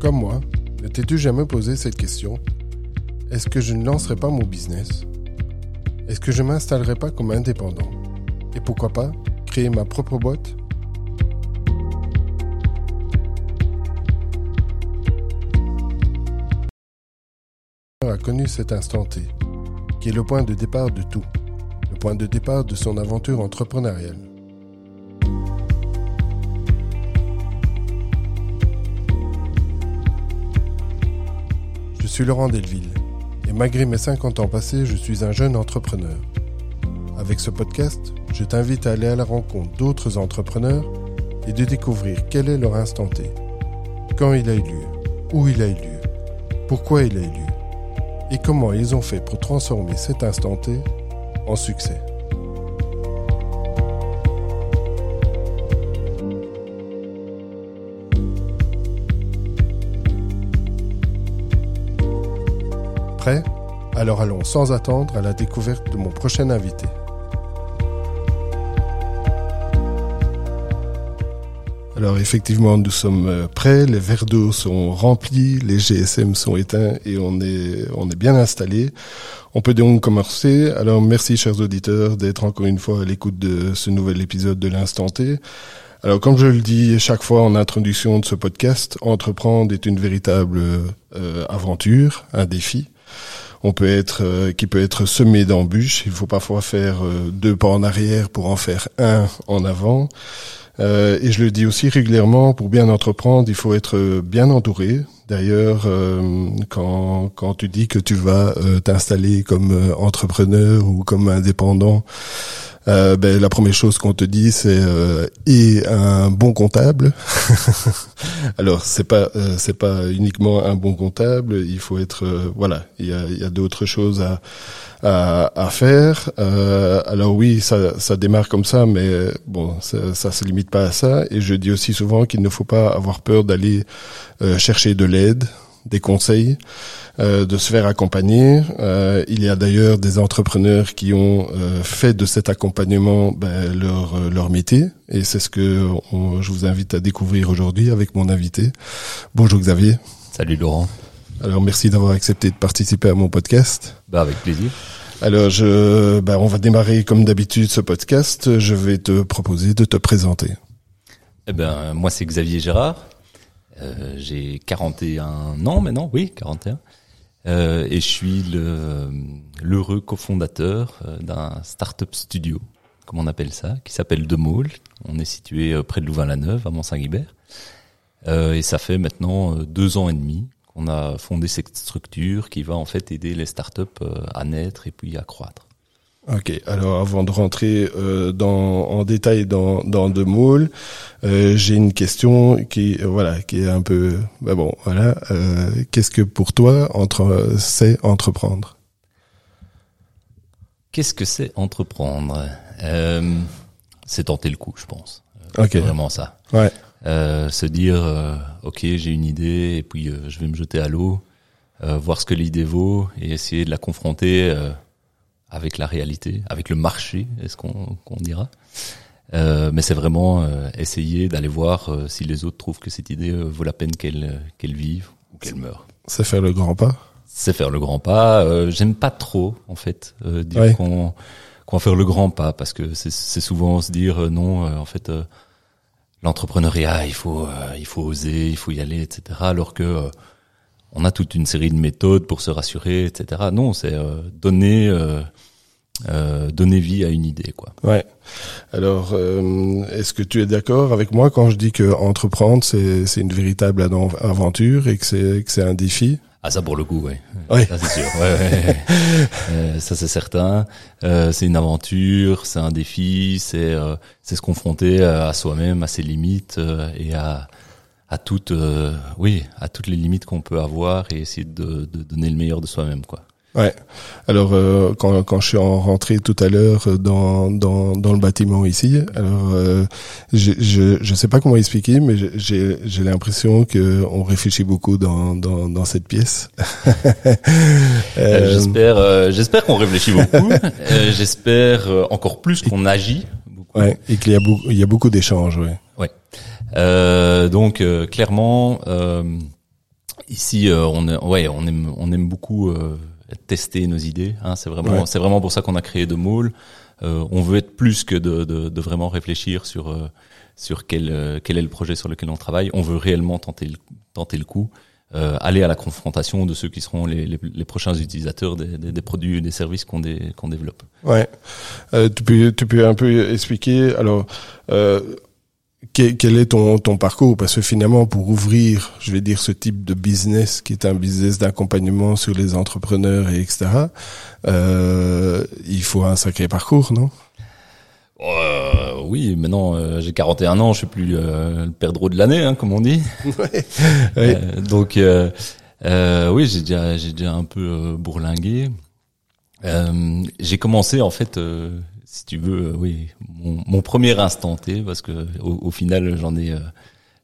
Comme moi, ne t'es-tu jamais posé cette question? Est-ce que je ne lancerai pas mon business? Est-ce que je m'installerai pas comme indépendant? Et pourquoi pas créer ma propre boîte? A connu cet instant T, qui est le point de départ de tout, le point de départ de son aventure entrepreneuriale. Suis Laurent Delville, et malgré mes 50 ans passés, je suis un jeune entrepreneur. Avec ce podcast, je t'invite à aller à la rencontre d'autres entrepreneurs et de découvrir quel est leur instant T, quand il a eu lieu, où il a eu lieu, pourquoi il a eu lieu et comment ils ont fait pour transformer cet instant T en succès. Alors allons sans attendre à la découverte de mon prochain invité. Alors effectivement, nous sommes euh, prêts, les verres d'eau sont remplis, les GSM sont éteints et on est on est bien installé. On peut donc commencer. Alors merci chers auditeurs d'être encore une fois à l'écoute de ce nouvel épisode de l'instant T. Alors comme je le dis chaque fois en introduction de ce podcast, entreprendre est une véritable euh, aventure, un défi. On peut être euh, qui peut être semé d'embûches. Il faut parfois faire deux pas en arrière pour en faire un en avant. Euh, et je le dis aussi régulièrement, pour bien entreprendre, il faut être bien entouré. D'ailleurs, euh, quand, quand tu dis que tu vas euh, t'installer comme entrepreneur ou comme indépendant, ben, la première chose qu'on te dit c'est et un bon comptable. Alors c'est pas c'est pas uniquement un bon comptable, il faut être voilà il y a, y a d'autres choses à à, à faire. Euh, alors oui, ça, ça démarre comme ça, mais bon, ça, ça se limite pas à ça. Et je dis aussi souvent qu'il ne faut pas avoir peur d'aller euh, chercher de l'aide, des conseils, euh, de se faire accompagner. Euh, il y a d'ailleurs des entrepreneurs qui ont euh, fait de cet accompagnement ben, leur leur métier, et c'est ce que je vous invite à découvrir aujourd'hui avec mon invité. Bonjour Xavier. Salut Laurent. Alors merci d'avoir accepté de participer à mon podcast. Bah avec plaisir. Alors je, bah, on va démarrer comme d'habitude ce podcast. Je vais te proposer de te présenter. Eh ben moi c'est Xavier Gérard. Euh, j'ai 41 ans maintenant, oui 41. Euh, et je suis l'heureux cofondateur euh, d'un startup studio, comme on appelle ça, qui s'appelle De On est situé euh, près de Louvain-la-Neuve, à Mont-Saint-Guibert. Euh, et ça fait maintenant deux ans et demi on a fondé cette structure qui va en fait aider les startups euh, à naître et puis à croître. Ok, alors avant de rentrer euh, dans, en détail dans, dans deux moules, euh, j'ai une question qui voilà qui est un peu bah bon voilà qu'est-ce que pour toi entre c'est entreprendre? Qu'est-ce que c'est entreprendre? C'est tenter le coup, je pense. Ok, vraiment ça. Ouais. Euh, se dire euh, ok j'ai une idée et puis euh, je vais me jeter à l'eau, voir ce que l'idée vaut et essayer de la confronter avec la réalité, avec le marché, est-ce qu'on qu'on dira. mais c'est vraiment essayer d'aller voir si les autres trouvent que cette idée vaut la peine qu'elle qu'elle vive ou qu'elle meure. C'est faire le grand pas. C'est faire le grand pas. J'aime pas trop en fait dire qu'on qu'on va faire le grand pas parce que c'est souvent se dire non en fait l'entrepreneuriat, il faut, euh, il faut oser, il faut y aller, etc. Alors que euh, on a toute une série de méthodes pour se rassurer, etc. Non, c'est euh, donner, donner vie à une idée, quoi. Ouais. Alors, est-ce que tu es d'accord avec moi quand je dis que entreprendre, c'est, c'est une véritable aventure et que c'est, que c'est un défi? Ah ça pour le coup, ouais. Oui. Ça c'est sûr. Ouais, ouais. euh, ça c'est certain. Euh, c'est une aventure, c'est un défi, c'est euh, c'est se confronter à soi-même, à ses limites euh, et à à toutes euh, oui à toutes les limites qu'on peut avoir et essayer de, de donner le meilleur de soi-même quoi. Ouais. Alors euh, quand, quand je suis en rentrée tout à l'heure dans, dans, dans le bâtiment ici, alors euh, je, je je sais pas comment expliquer, mais j'ai j'ai l'impression que on réfléchit beaucoup dans dans, dans cette pièce. euh, j'espère j'espère qu'on réfléchit beaucoup. j'espère encore plus qu'on agit. Beaucoup. Ouais. Et qu'il y a beaucoup il y a beaucoup d'échanges. Ouais. Ouais. donc clairement Ici, euh, on, ouais, on aime, on aime beaucoup tester nos idées. Hein, c'est vraiment, c'est vraiment pour ça qu'on a créé de Mall. on veut être plus que de, de, de vraiment réfléchir sur sur quel quel est le projet sur lequel on travaille. On veut réellement tenter le, tenter le coup. Euh, aller à la confrontation de ceux qui seront les, les, les prochains utilisateurs des, des, des, produits des services qu'on qu'on développe. Ouais. Euh, tu peux tu peux un peu expliquer alors euh, quel, quel, est ton ton parcours? Parce que finalement pour ouvrir je vais dire ce type de business qui est un business d'accompagnement sur les entrepreneurs et etc. Euh, il faut un sacré parcours non? Euh, oui, maintenant euh, j'ai 41 ans, je suis plus euh, le perdreau de l'année, hein, comme on dit. Ouais. Euh, donc oui, j'ai déjà j'ai déjà un peu bourlingué. j'ai commencé en fait, si tu veux, oui, mon, mon, premier instant T, parce que au, au final j'en ai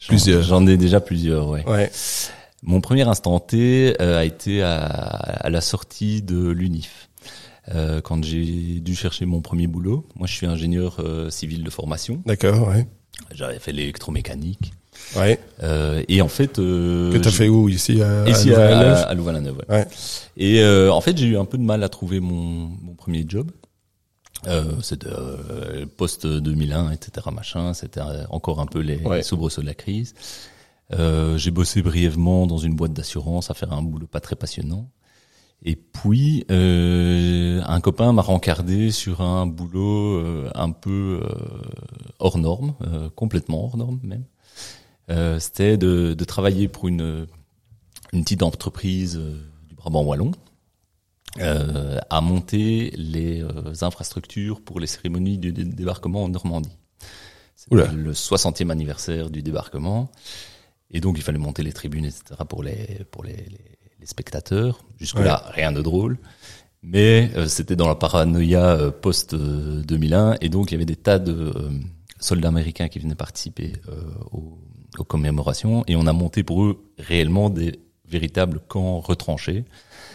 plusieurs, j'en ai déjà plusieurs, ouais. ouais. Mon premier instant T a été à, à la sortie de l'UNIF. Euh, quand j'ai dû chercher mon premier boulot. Moi, je suis ingénieur euh, civil de formation. D'accord, ouais. J'avais fait l'électromécanique. Ouais. Euh, et en fait, euh, que t'as fait où ici à, ici à, à Louvain-la-Neuve. Ouais. ouais. Et euh, en fait, j'ai eu un peu de mal à trouver mon, mon premier job. Euh, c'était euh, post 2001, etc. Machin. C'était encore un peu les ouais. soubresauts de la crise. Euh, j'ai bossé brièvement dans une boîte d'assurance à faire un boulot pas très passionnant. Et puis, euh, un copain m'a rencardé sur un boulot euh, un peu euh, hors norme, euh, complètement hors norme même. Euh, C'était de, de, travailler pour une, une petite entreprise du Brabant wallon à monter les infrastructures pour les cérémonies du débarquement en Normandie. C'était le 60e anniversaire du débarquement. Et donc, il fallait monter les tribunes, etc., pour les, pour les, les spectateurs. Jusque-là, rien de drôle. Mais euh, c'était dans la paranoïa euh, post-2001, et donc il y avait des tas de euh, soldats américains qui venaient participer aux, aux, commémorations, et on a monté pour eux réellement des véritables camps retranchés,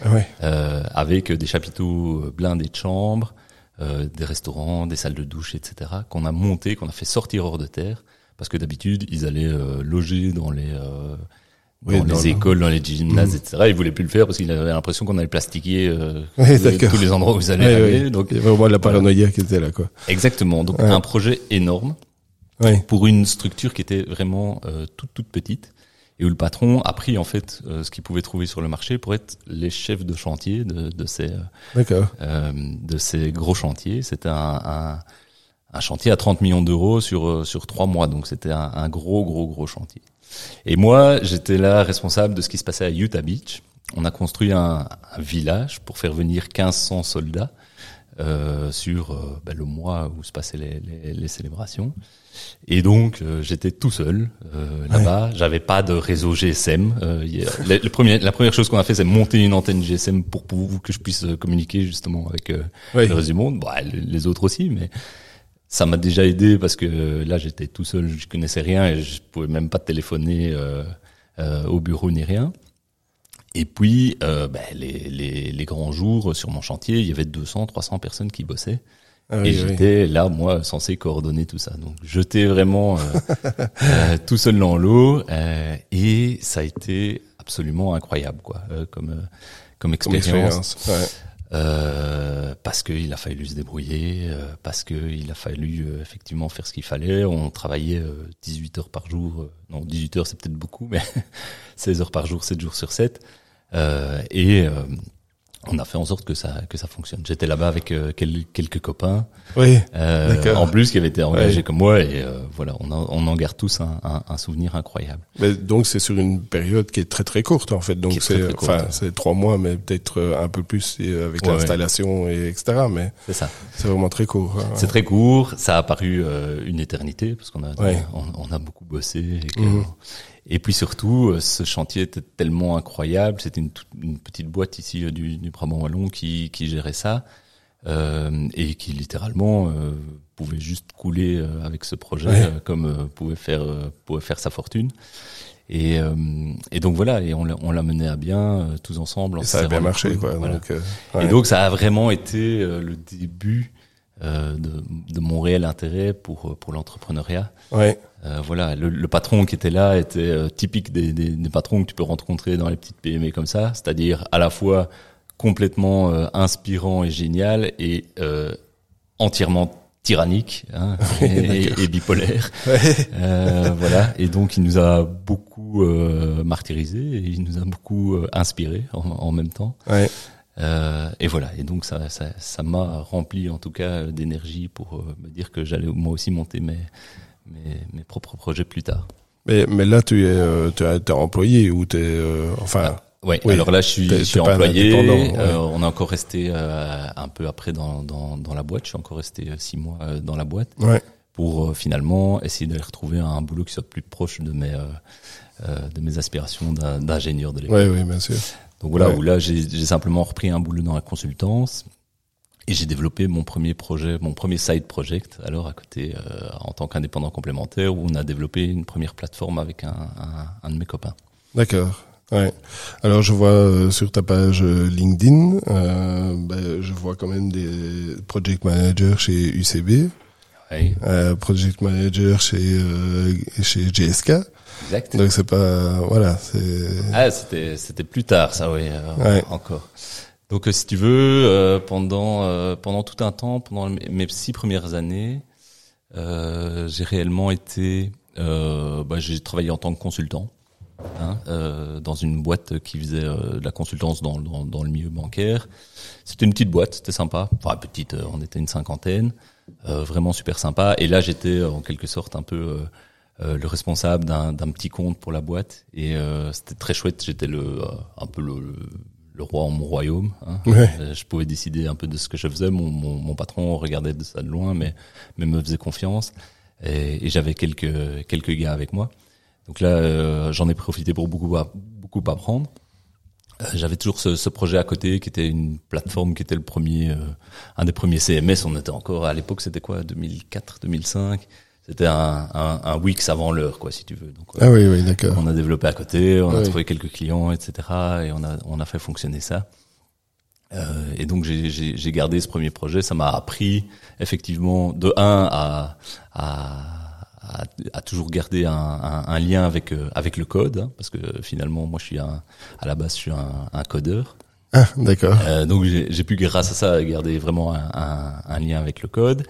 ouais. avec des chapiteaux blindés de chambres, des restaurants, des salles de douche, etc., qu'on a monté, qu'on a fait sortir hors de terre, parce que d'habitude, ils allaient loger dans les oui, dans, les écoles, dans les gymnases, mmh. etc. Il voulait plus le faire parce qu'il avait l'impression qu'on allait plastiquer euh, oui, tous les endroits où ils allaient aller. Donc, il y avait vraiment la paranoïa voilà. qui était là, quoi. Exactement. Donc, un projet énorme pour une structure qui était vraiment euh, toute toute petite et où le patron a pris en fait euh, ce qu'il pouvait trouver sur le marché pour être les chefs de chantier de, de ces euh, de ces gros chantiers. C'était un, un, un, chantier à 30 millions d'euros sur euh, sur trois mois, donc c'était un, un gros gros gros chantier. Et moi, j'étais là responsable de ce qui se passait à Utah Beach. On a construit un, un village pour faire venir 1500 soldats euh, sur euh, ben, le mois où se passaient les, les, les célébrations. Et donc euh, j'étais tout seul euh, là-bas. Ouais. J'avais pas de réseau GSM. Euh, le, le premier, la première chose qu'on a fait, c'est monter une antenne GSM pour, pour, que je puisse communiquer justement avec le reste du monde. Bah, les autres aussi, mais ça m'a déjà aidé parce que là j'étais tout seul, je connaissais rien et je pouvais même pas téléphoner euh, euh, au bureau ni rien. Et puis euh, ben, les, les, les, grands jours sur mon chantier, il y avait 200, 300 personnes qui bossaient. Ah oui, et j'étais oui. là, moi, censé coordonner tout ça. Donc, j'étais vraiment euh, euh, tout seul dans l'eau, euh, et ça a été absolument incroyable, quoi, comme comme expérience. Comme expérience ouais. Euh, parce qu'il a fallu se débrouiller, euh, parce qu'il a fallu euh, effectivement faire ce qu'il fallait. On travaillait 18 heures par jour, non 18 heures c'est peut-être beaucoup, mais 16 heures par jour, 7 jours sur 7. et on a fait en sorte que ça que ça fonctionne. J'étais là-bas avec euh, quel, quelques copains, oui, euh, en plus qui avaient été engagés ouais. comme moi et euh, voilà, on, en, on en garde tous un, un, un souvenir incroyable. Mais donc c'est sur une période qui est très très courte en fait, donc c'est enfin c'est trois mois, mais peut-être un peu plus avec ouais, l'installation et etc. Mais c'est ça, c'est vraiment très court. Hein, c'est très court, ça a paru une éternité parce qu'on a on, on, a beaucoup bossé et que, mmh. Et puis surtout, euh, ce chantier était tellement incroyable. C'était une, une, petite boîte ici euh, du, du Brabant wallon qui, qui gérait ça euh, et qui littéralement euh, pouvait juste couler euh, avec ce projet, ouais. euh, comme pouvait faire pouvait faire sa fortune. Et, et donc voilà, et on l'a mené à bien tous ensemble. Et ça a bien marché, quoi. Voilà. Donc, ouais. Et donc ça a vraiment été le début de, de, mon réel intérêt pour pour l'entrepreneuriat. Ouais. voilà, le, le, patron qui était là était typique des, des, des, patrons que tu peux rencontrer dans les petites PME comme ça, c'est-à-dire à la fois complètement inspirant et génial et entièrement tyrannique hein, et, bipolaire. Euh, voilà. Et donc il nous a beaucoup euh, martyrisé et il nous a beaucoup euh, inspiré en, en, même temps. Ouais. Euh, et voilà. Et donc ça, ça, ça m'a rempli en tout cas d'énergie pour euh, me dire que j'allais moi aussi monter mes, mes, mes propres projets plus tard. Mais, mais là tu es, tu es, employé ou tu es enfin. Ah. Ouais, oui, alors là je suis, je suis employé. Euh, on est encore resté euh, un peu après dans, dans, dans, la boîte. Je suis encore resté euh, six mois euh, dans la boîte ouais. pour finalement essayer d'aller retrouver un boulot qui soit plus proche de mes de mes aspirations d'ingénieur de l'époque. Oui, oui, bien sûr. Donc voilà, où là j'ai simplement repris un boulot dans la consultance et j'ai développé mon premier projet, mon premier side project, alors à côté en tant qu'indépendant complémentaire où on a développé une première plateforme avec un, un, un de mes copains. D'accord. Ouais. Alors je vois euh, sur ta page euh, LinkedIn, euh, ben, je vois quand même des project managers chez UCB, oui. euh, project manager chez euh, chez GSK. Exact. Donc c'est pas voilà, c'est Ah, c'était c'était plus tard ça oui, ouais. encore. Donc si tu veux pendant pendant tout un temps, pendant mes six premières années, j'ai réellement été bah, j'ai travaillé en tant que consultant. Hein, euh, dans une boîte qui faisait euh, de la consultance dans, dans, dans, le milieu bancaire. C'était une petite boîte, c'était sympa. Enfin petite, euh, on était une cinquantaine, euh, vraiment super sympa. Et là, j'étais en quelque sorte un peu le responsable d'un petit compte pour la boîte. Et c'était très chouette. J'étais le un peu le, le, roi en mon royaume. Hein. Ouais. Je pouvais décider un peu de ce que je faisais. Mon, mon, mon patron regardait de ça de loin, mais, mais me faisait confiance. Et, et j'avais quelques quelques gars avec moi. Donc là, euh, j'en ai profité pour beaucoup, beaucoup apprendre. Euh, j'avais toujours ce, ce, projet à côté qui était une plateforme qui était le premier, euh, un des premiers CMS. On était encore à l'époque, c'était quoi, 2004, 2005. C'était un, un, un Wix avant l'heure, quoi, si tu veux. Donc, ah oui, oui, d'accord. On a développé à côté, on a trouvé quelques clients, etc. Et on a, on a fait fonctionner ça. Euh, et donc j'ai gardé ce premier projet. Ça m'a appris effectivement de un à, à à, toujours garder un, un, un, lien avec euh, avec le code, hein, parce que finalement, moi, je suis un, à la base, je suis un, un codeur. Ah, d'accord. Euh, donc j'ai pu, grâce à ça, garder vraiment un, lien avec le code.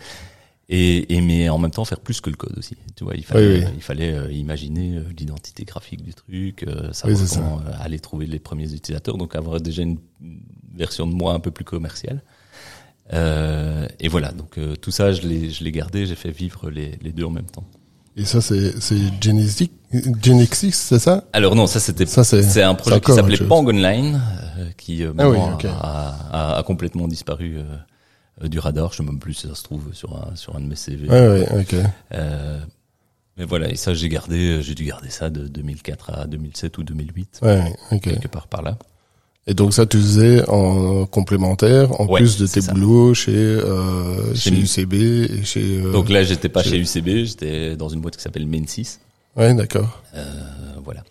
Et, et, mais en même temps faire plus que le code aussi. Tu vois, il fallait, oui, oui. il fallait euh, imaginer euh, l'identité graphique du truc, savoir oui, comment ça. aller trouver les premiers utilisateurs, donc avoir déjà une version de moi un peu plus commerciale. Euh, et voilà, donc tout ça, je l'ai, je l'ai gardé, j'ai fait vivre les, les deux en même temps. Et ça, c'est Genesis, Genexis, c'est ça? Alors non, ça c'était c'est un projet qui s'appelait Pang Online, euh, qui euh, ah oui, maintenant okay. a, a, a, complètement disparu euh, du radar. Je sais même plus si ça se trouve sur un sur un de mes CV. Euh, mais voilà, et ça j'ai gardé, j'ai dû garder ça de 2004 à 2007 ou 2008, ouais, ok. quelque part par là. Et donc ça, tu faisais en complémentaire, en Ouais, plus de tes ça. boulots chez euh, Chez. UCB et chez. euh, Donc là, j'étais pas chez- chez UCB, j'étais dans une boîte qui s'appelle Mensis. Ouais, d'accord. Euh, voilà.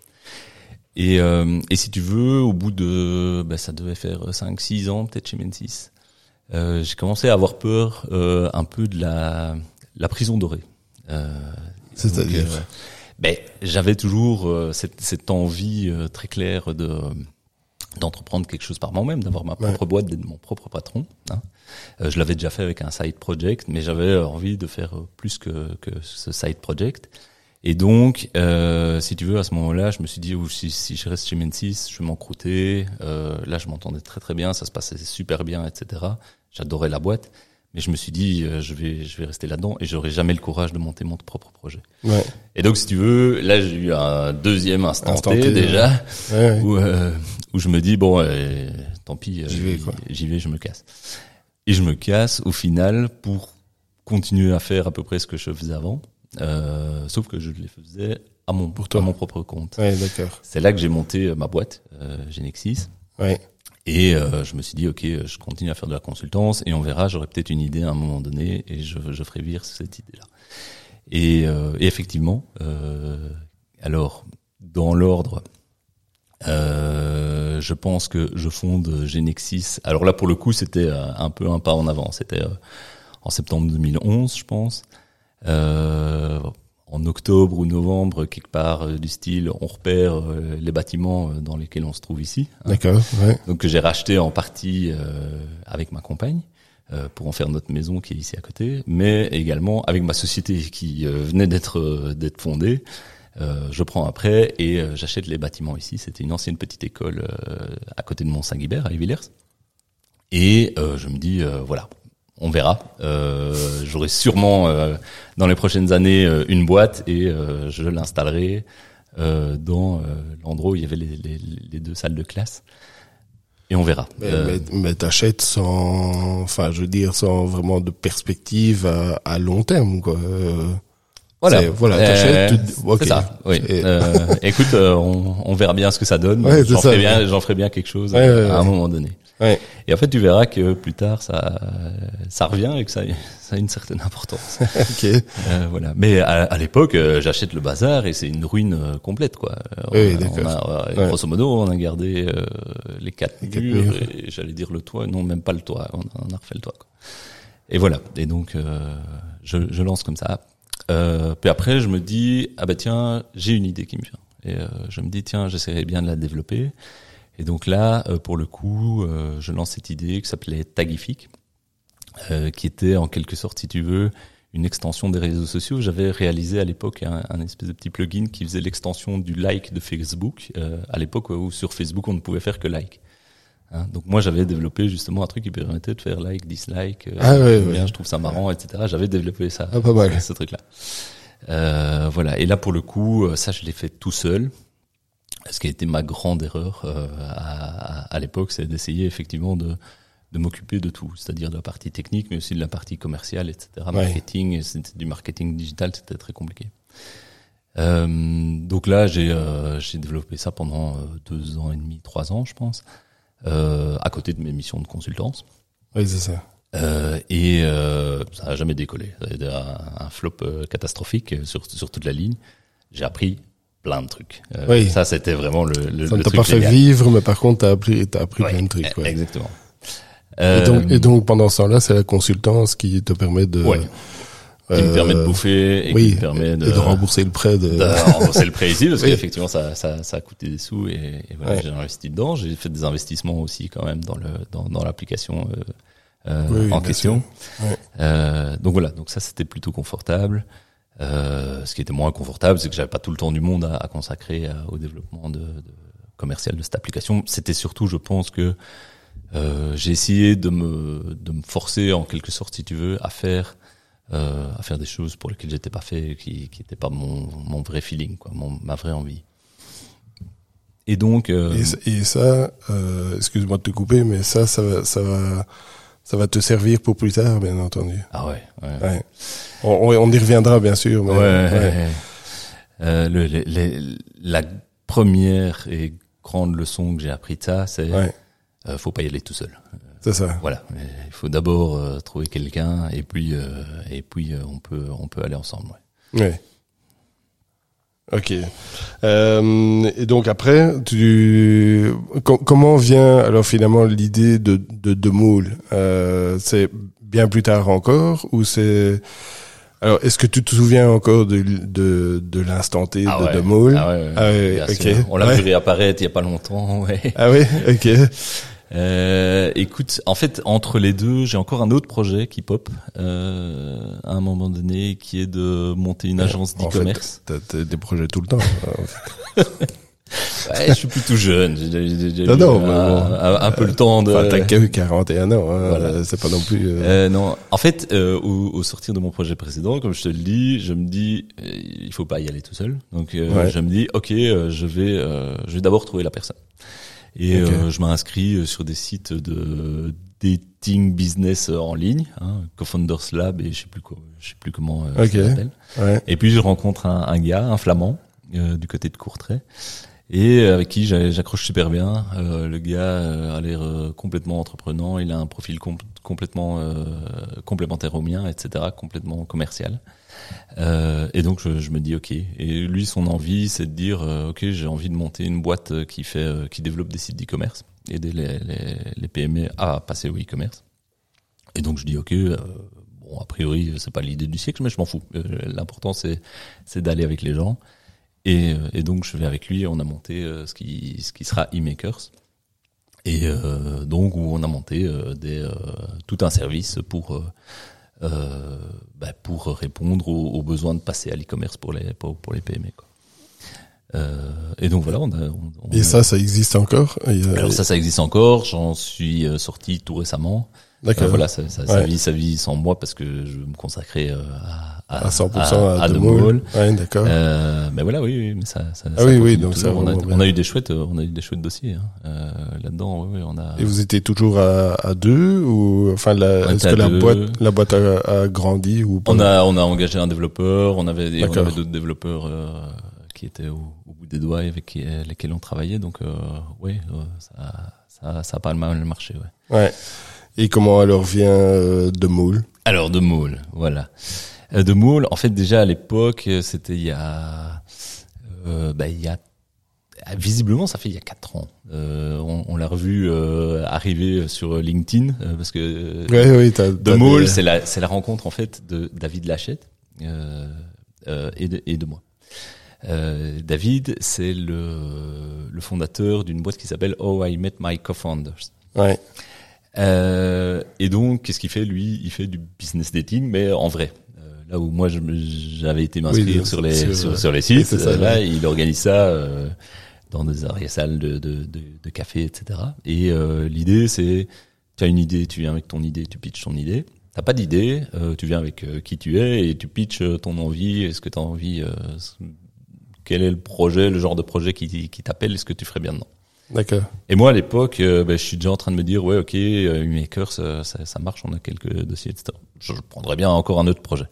Et, euh, et si tu veux, au bout de, bah, ça devait faire 5-6 ans peut-être chez Mensis, euh, j'ai commencé à avoir peur euh, un peu de la, la prison dorée. Euh, C'est-à-dire ben, j'avais toujours euh, cette, cette envie euh, très claire de d'entreprendre quelque chose par moi-même, d'avoir ma propre Ouais. boîte, d'être mon propre patron. hein. Euh, je l'avais déjà fait avec un side project, mais j'avais envie de faire euh, plus que, que ce side project. Et donc, euh, si tu veux, à ce moment-là, je me suis dit, si, si je reste chez Mensis, je vais m'encrouter. Euh, là, je m'entendais très très bien, ça se passait super bien, etc. J'adorais la boîte, mais je me suis dit, euh, je vais je vais rester là-dedans et j'aurai jamais le courage de monter mon propre projet. Ouais. Et donc, si tu veux, là, j'ai eu un deuxième instant, Instant T, T, déjà, Ouais, ouais. où, euh, où je me dis, bon, euh, tant pis, euh, J'y vais, quoi. j'y vais, je me casse. Et je me casse au final pour continuer à faire à peu près ce que je faisais avant, euh, sauf que je le faisais à mon, Pour toi. à mon propre compte. Ouais, d'accord. C'est là que j'ai monté euh, ma boîte, euh, Genexis. Ouais. Et euh, je me suis dit, ok, je continue à faire de la consultance et on verra, j'aurai peut-être une idée à un moment donné et je, je ferai vivre cette idée-là. Et, euh, et effectivement, euh, alors, dans l'ordre, euh, je pense que je fonde Genexis. Alors là, pour le coup, c'était euh, un peu un pas en avant. C'était euh, en septembre 2011, je pense. Euh, en octobre ou novembre, quelque part du style, on repère les bâtiments dans lesquels on se trouve ici. Hein. D'accord. Ouais. Donc que j'ai racheté en partie avec ma compagne pour en faire notre maison qui est ici à côté, mais également avec ma société qui venait d'être d'être fondée. Euh, je prends après et euh, j'achète les bâtiments ici. C'était une ancienne petite école euh, à côté de Mont-Saint-Guibert, à Villers. Et je me dis, voilà, on verra. J'aurai sûrement dans les prochaines années une boîte et je l'installerai dans l'endroit où il y avait les, les, les, deux salles de classe. Et on verra. Mais, mais, t'achètes sans, enfin, je veux dire, sans vraiment de perspective à, à long terme, quoi. Voilà, voilà, t'achètes. Euh, c'est ça. Oui. Euh, écoute, euh, on, on, verra bien ce que ça donne. j'en ferai bien, j'en ferai bien quelque chose à un moment donné. Et en fait, tu verras que plus tard, ça, ça revient et que ça, ça a une certaine importance. ok. Euh, voilà. Mais à, à l'époque, j'achète le bazar et c'est une ruine complète, quoi. oui, d'accord. Grosso modo, on a gardé les quatre les murs, et j'allais dire le toit. Non, même pas le toit. On, a refait le toit. Quoi. Et voilà. Et donc, je, je lance comme ça euh, puis après, je me dis, ah bah tiens, j'ai une idée qui me vient. Et euh, je me dis, tiens, j'essaierai bien de la développer. Et donc là, euh, pour le coup, euh, je lance cette idée qui s'appelait Tagific, qui était en quelque sorte, si tu veux, une extension des réseaux sociaux. J'avais réalisé à l'époque un, un, espèce de petit plugin qui faisait l'extension du like de Facebook, à l'époque où sur Facebook on ne pouvait faire que like. Hein, donc moi j'avais développé justement un truc qui permettait de faire like, dislike, euh, ah, ouais, je trouve ça marrant, etc. J'avais développé ça, ah, pas mal. ce truc-là. Euh, voilà. Et là pour le coup, euh, ça je l'ai fait tout seul. Ce qui a été ma grande erreur euh, à, à, l'époque, c'est d'essayer effectivement de, de m'occuper de tout, c'est-à-dire de la partie technique, mais aussi de la partie commerciale, etc. Marketing, c'était du marketing digital, c'était très compliqué. Euh, donc là, j'ai j'ai développé ça pendant deux ans et demi, trois ans, je pense euh, à côté de mes missions de consultance. Oui, c'est ça. Euh, et euh, ça n'a jamais décollé. Ça a un, flop euh, catastrophique sur, sur toute la ligne. J'ai appris plein de trucs. Euh, oui. Ça, c'était vraiment le, le, ça ne t'a pas fait vivre, mais par contre, t'as appris, t'as appris plein de trucs. Ouais. Exactement. Et donc, et donc, pendant ce temps-là, c'est la consultance qui te permet de, ouais qui me permet de bouffer et qui me permet de, et de rembourser le prêt de, de rembourser le prêt ici parce qu'effectivement ça, ça, ça a coûté des sous et, et voilà, j'ai investi dedans j'ai fait des investissements aussi quand même dans le dans, dans l'application euh, euh, en question euh, donc voilà donc ça c'était plutôt confortable euh, ce qui était moins confortable c'est que j'avais pas tout le temps du monde à, à consacrer à, au développement de, de, commercial de cette application c'était surtout je pense que euh, j'ai essayé de me de me forcer en quelque sorte si tu veux à faire euh, à faire des choses pour lesquelles j'étais pas fait, qui qui n'étaient pas mon, mon vrai feeling, quoi, ma vraie envie. Et donc. Euh, et, et, ça, euh, excuse-moi de te couper, mais ça, ça ça va, ça va te servir pour plus tard, bien entendu. Ah ouais. ouais. ouais. On, on, y reviendra bien sûr. Mais, ouais. ouais. Euh, le, le, la première et grande leçon que j'ai appris de ça, c'est euh, faut pas y aller tout seul. C'est ça. Voilà. Il faut d'abord euh, trouver quelqu'un et puis euh, et puis euh, on peut on peut aller ensemble. Ouais. Ok. et donc après, tu comment vient alors finalement l'idée de de, de moule? C'est bien plus tard encore ou c'est alors, est-ce que tu te souviens encore de, de, de l'instant T ah de, ouais. de Ah ouais, ah ouais. On l'a vu réapparaître il y a pas longtemps, ouais. Ah oui, ok. Euh, écoute, en fait, entre les deux, j'ai encore un autre projet qui pop euh, à un moment donné, qui est de monter une agence d'e-commerce. En fait, t'as des projets tout le temps. ouais, je suis plutôt jeune. J'ai non, non, un, un, peu le temps de. Enfin, t'as que 41 ans. Hein, voilà. C'est pas non plus. Euh... Euh, non, en fait, euh, au, au, sortir de mon projet précédent, comme je te le dis, je me dis, euh, il faut pas y aller tout seul. Donc, euh, ouais. je me dis, ok, je vais, je vais d'abord trouver la personne. Et okay. euh, je m'inscris euh, sur des sites de dating business en ligne, hein, Co-Founders Lab et je sais plus quoi, je sais plus comment euh, okay. ça s'appelle. Ouais. Et puis je rencontre un, un gars, un flamand, euh, du côté de Courtrai, et avec qui j'accroche super bien. Euh, le gars euh, a l'air euh, complètement entreprenant, il a un profil com complètement euh, complémentaire au mien, etc., complètement commercial. Euh, et donc je, je, me dis ok. Et lui, son envie, c'est de dire euh, ok, j'ai envie de monter une boîte qui fait, euh, qui développe des sites d'e-commerce, aider les, les, les, PME à passer au e-commerce. Et donc je dis ok, bon, a priori, c'est pas l'idée du siècle, mais je m'en fous. L'important, c'est c'est d'aller avec les gens. Et, et, donc, je vais avec lui. On a monté ce qui ce qui sera e-makers. Et donc, où on a monté des tout un service pour bah, pour répondre aux, besoins de passer à l'e-commerce pour les pour, pour les PME. Quoi. Euh, et donc voilà, on a. On, et ça, ça existe encore Alors ça, ça existe encore. J'en suis euh, sorti tout récemment. D'accord. Euh, voilà, ça, ça, ça, vit, ça vit sans moi parce que je me consacrais euh, à, à, 100% à, à, The Mall. Ouais, d'accord. Euh, mais voilà, oui, oui mais ça, ça, ah oui, oui, donc ça, on a, on a, eu des chouettes, on a eu des chouettes dossiers hein. euh, là-dedans. Oui, oui, on a. Et vous étiez toujours à, à deux ou enfin, est-ce que la boîte, la boîte a, a grandi ou pas? On a, on a engagé un développeur. On avait, on avait d'autres développeurs. Euh, qui étaient au, au, bout des doigts avec lesquels on travaillait. Donc, euh, oui, ça, ça, ça a pas mal marché. Ouais. ouais. Et comment alors vient euh, de Moule Alors de Moule, voilà. Euh, de Moule, en fait déjà à l'époque, euh, c'était il y a, euh, bah, il y a visiblement ça fait il y a quatre ans. Euh, on, on l'a revu euh, arriver sur LinkedIn parce que ouais, oui, de Moule, c'est la c'est la rencontre en fait de David Lachette et de, et de moi. Euh, David, c'est le, le fondateur d'une boîte qui s'appelle Oh I Met My Co-Founders. Ouais. Euh, et donc, qu'est-ce qu'il fait Lui, il fait du business dating, mais en vrai. Euh, là où moi, j'avais été m'inscrire sur les sur, sur, les sites, ça, là, il organise ça euh, dans des salles de, de, de, de, café, etc. Et euh, l'idée, c'est, tu as une idée, tu viens avec ton idée, tu pitches ton idée. T'as pas d'idée, euh, tu viens avec qui tu es et tu pitches ton envie. Est-ce que tu as envie Quel est le projet, le genre de projet qui, qui t'appelle? Est-ce que tu ferais bien dedans? D'accord. Et moi, à l'époque, euh, ben, je suis déjà en train de me dire, ouais, ok, euh, ça, ça, ça, marche, on a quelques dossiers, etc. Je, prendrais bien encore un autre projet.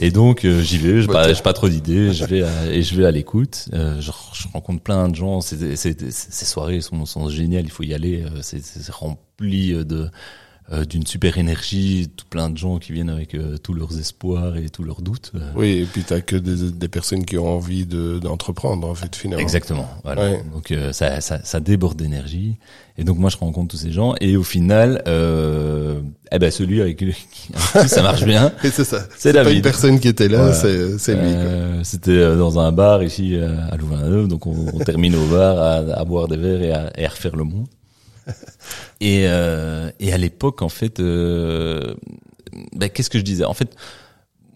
Et donc euh, j'y vais, j'ai pas, pas trop d'idées, je vais et je vais à l'écoute. Euh, je, je, rencontre plein de gens. Ces soirées sont, sont géniales, il faut y aller. C'est rempli de euh, d'une super énergie, tout plein de gens qui viennent avec euh, tous leurs espoirs et tous leurs doutes. Euh. Oui, et puis t'as que des, des, personnes qui ont envie d'entreprendre en fait finalement. Exactement. Voilà. Donc ça, ça, ça, déborde d'énergie. Et donc moi je rencontre tous ces gens et au final, euh, eh ben celui avec qui ça marche bien. c'est ça. C'est David. Pas une personne qui était là, c'est lui. C'était dans un bar ici à Louvain-la-Neuve, donc on, on, termine au bar à, à, boire des verres et à, et à refaire le monde. et, euh, et à l'époque, en fait, euh, ben, qu'est-ce que je disais? En fait,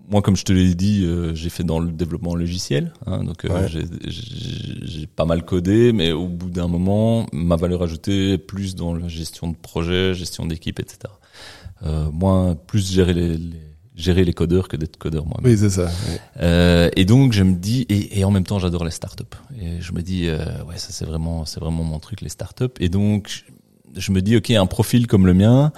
moi, comme je te l'ai dit, euh, j'ai fait dans le développement logiciel, hein, donc euh, j'ai pas mal codé, mais au bout d'un moment, ma valeur ajoutée est plus dans la gestion de projet, gestion d'équipe, etc. Euh, moins plus gérer les, gérer les codeurs que d'être codeur moi. Oui, c'est ça. Euh, et donc je me dis et, et en même temps j'adore les startups. Et je me dis euh, ouais ça c'est vraiment c'est vraiment mon truc les startups. Et donc je me dis, ok, un profil comme le mien,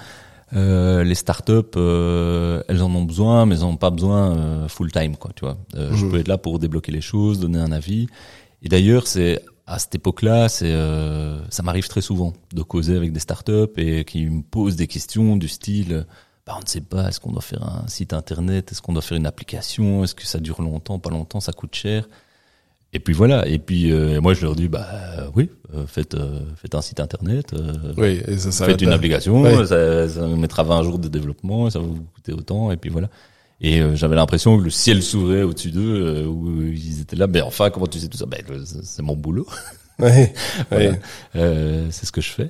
euh, les startups, euh, elles en ont besoin, mais elles n'ont pas besoin euh, full time, quoi. Tu vois, euh, je mhm. peux être là pour débloquer les choses, donner un avis. Et d'ailleurs, c'est à cette époque-là, c'est euh, ça m'arrive très souvent de causer avec des startups et qui me posent des questions du style. Bah, on ne sait pas, est-ce qu'on doit faire un site internet, est-ce qu'on doit faire une application, est-ce que ça dure longtemps, pas longtemps, ça coûte cher. Et puis voilà. Et puis euh, moi je leur dis bah oui, euh, faites euh, faites un site internet, oui, et ça, faites une application, ça, ça mettra 20 jours de développement, ça va vous coûter autant. Et puis voilà. Et j'avais l'impression que le ciel s'ouvrait au-dessus d'eux, où ils étaient là. Mais enfin, comment tu sais tout ça? Ben c'est mon boulot. Oui. c'est ce que je fais.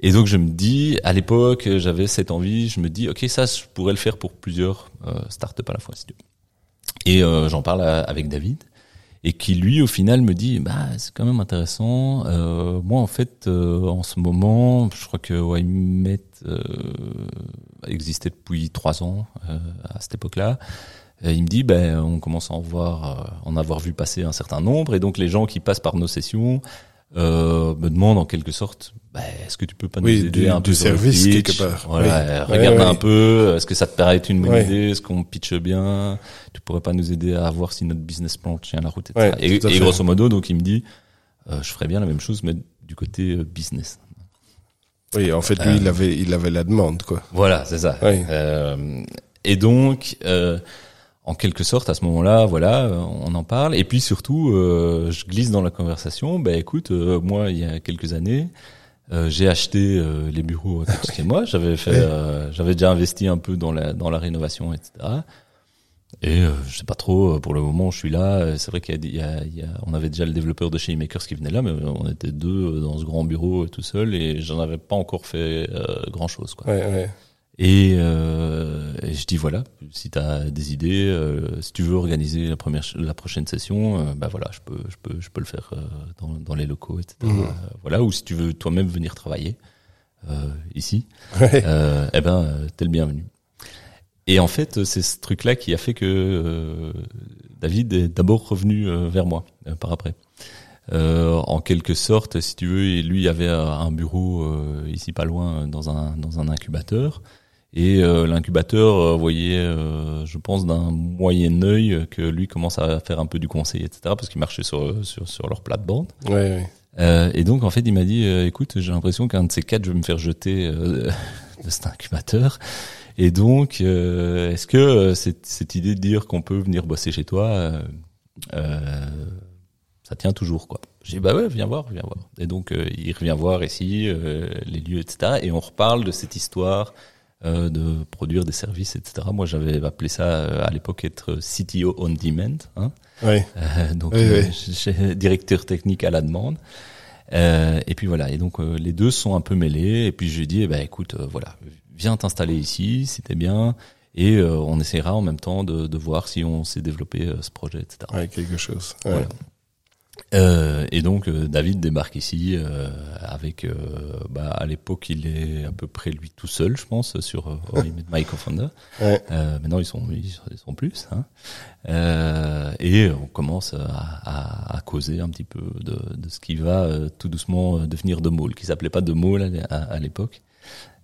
Et donc je me dis, à l'époque, j'avais cette envie. Je me dis, ok, ça, je pourrais le faire pour plusieurs startups à la fois, si tu veux. Et j'en parle avec David et qui lui au final me dit bah c'est quand même intéressant. Euh, moi en fait euh, en ce moment je crois que YMet euh, existait depuis trois ans euh, à cette époque-là. Il me dit ben on commence à en voir en avoir vu passer un certain nombre. Et donc les gens qui passent par nos sessions euh, me demande en quelque sorte bah, est-ce que tu peux pas nous aider un du peu service quelque part. Voilà, regarde un peu est-ce que ça te paraît une bonne idée est-ce qu'on pitche bien tu pourrais pas nous aider à voir si notre business plan tient la route etc. et, et grosso modo donc il me dit euh, je ferais bien la même chose mais du côté euh, business. Oui en fait lui il avait il avait la demande quoi. Voilà c'est ça. Et donc en quelque sorte, à ce moment-là, voilà, on en parle. Et puis surtout, euh, je glisse dans la conversation. Ben écoute, euh, moi, il y a quelques années, Euh, j'ai acheté euh, les bureaux chez moi. J'avais fait, euh, j'avais déjà investi un peu dans la dans la rénovation, etc. Et euh, je sais pas trop. Pour le moment, je suis là. C'est vrai qu'il y y y a- on avait déjà le développeur de chez Makers qui venait là, mais on était deux dans ce grand bureau tout seul, et j'en avais pas encore fait grand chose. Quoi. Ouais, ouais. Et, euh, et je dis voilà, si tu as des idées, euh, si tu veux organiser la première, la prochaine session, euh, bah voilà, je peux, je peux, je peux le faire euh, dans, dans les locaux, etc. Mhm. Euh, voilà, ou si tu veux toi-même venir travailler euh, ici, Ouais. euh, eh ben t'es le bienvenu. Et en fait, c'est ce truc-là qui a fait que euh, David est d'abord revenu vers moi euh, par après. Euh, en quelque sorte, si tu veux, et lui il avait un bureau euh, ici pas loin dans un dans un incubateur. Et euh, l'incubateur euh, voyait, euh, je pense, d'un moyen œil que lui commence à faire un peu du conseil, etc. Parce qu'il marchait sur sur sur leur plate-bande. Ouais, ouais. Euh, et donc en fait, il m'a dit, euh, écoute, j'ai l'impression qu'un de ces quatre, je vais me faire jeter euh, de cet incubateur. Et donc, euh, est-ce que euh, cette, cette idée de dire qu'on peut venir bosser chez toi, euh, euh, ça tient toujours quoi? J'ai dit bah ouais, viens voir, viens voir. Et donc euh, il revient voir ici euh, les lieux, etc. Et on reparle de cette histoire euh, de produire des services, etc. Moi, j'avais appelé ça euh, à l'époque être CTO on demand. Hein Ouais. euh, donc Oui, euh, oui. j'ai- directeur technique à la demande. Euh, et puis voilà, et donc euh, les deux sont un peu mêlés. Et puis je lui ai dit, eh ben écoute, euh, voilà, viens t'installer ici, c'était bien, et euh, on essaiera en même temps de, de voir si on s'est développé euh, ce projet, etc. Ouais, quelque chose. Ouais. Voilà. Euh, et donc euh, David débarque ici euh, avec, euh, bah, à l'époque il est à peu près lui tout seul, je pense, sur euh, How I Met My Co-Founder. Ouais. Euh, maintenant ils sont ils sont- plus. Hein. Euh, et on commence à, à, à causer un petit peu de, de ce qui va euh, tout doucement devenir de Maul, qui s'appelait pas de Maul à, à l'époque.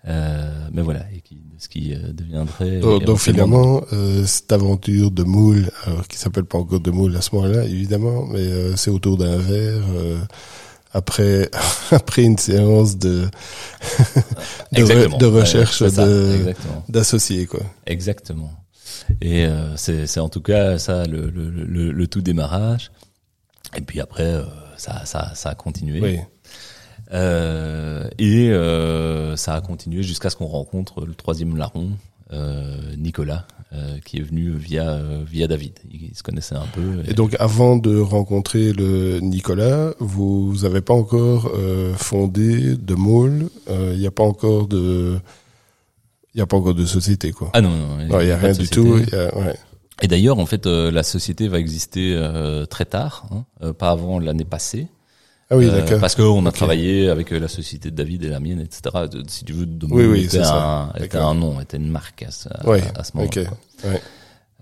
Euh, mais voilà, et qui, ce qui euh, deviendrait. Donc, donc éventuellement- finalement, euh, cette aventure de moule, alors qui s'appelle pas encore de moule à ce moment-là, évidemment, mais euh, c'est autour d'un verre. euh, après, après une séance de de, re- de Ouais, recherche exactement. d'associés quoi. Exactement. Et euh, c'est c'est en tout cas ça le, le, le, le tout démarrage. Et puis après, euh, ça, ça, ça a continué. Oui. Euh, et euh, ça a continué jusqu'à ce qu'on rencontre le troisième larron, euh, Nicolas, euh, qui est venu via via David. Il se connaissait un peu. Et donc, avant de rencontrer le Nicolas, vous avez pas encore euh, fondé de Moule. Il n'y a pas encore de, il y a pas encore de société quoi. ah non, non, il y a rien du tout. il y a- ouais. Et d'ailleurs, en fait, euh, la société va exister euh, très tard, hein, euh, pas avant l'année passée. Ah oui, Euh, d'accord. parce qu'on a Ok. travaillé avec euh, la société de David et la mienne, etc. Si tu veux, de Oui, oui, était, un, était un nom, était une marque à ce, à, ce moment. ok. Ouais.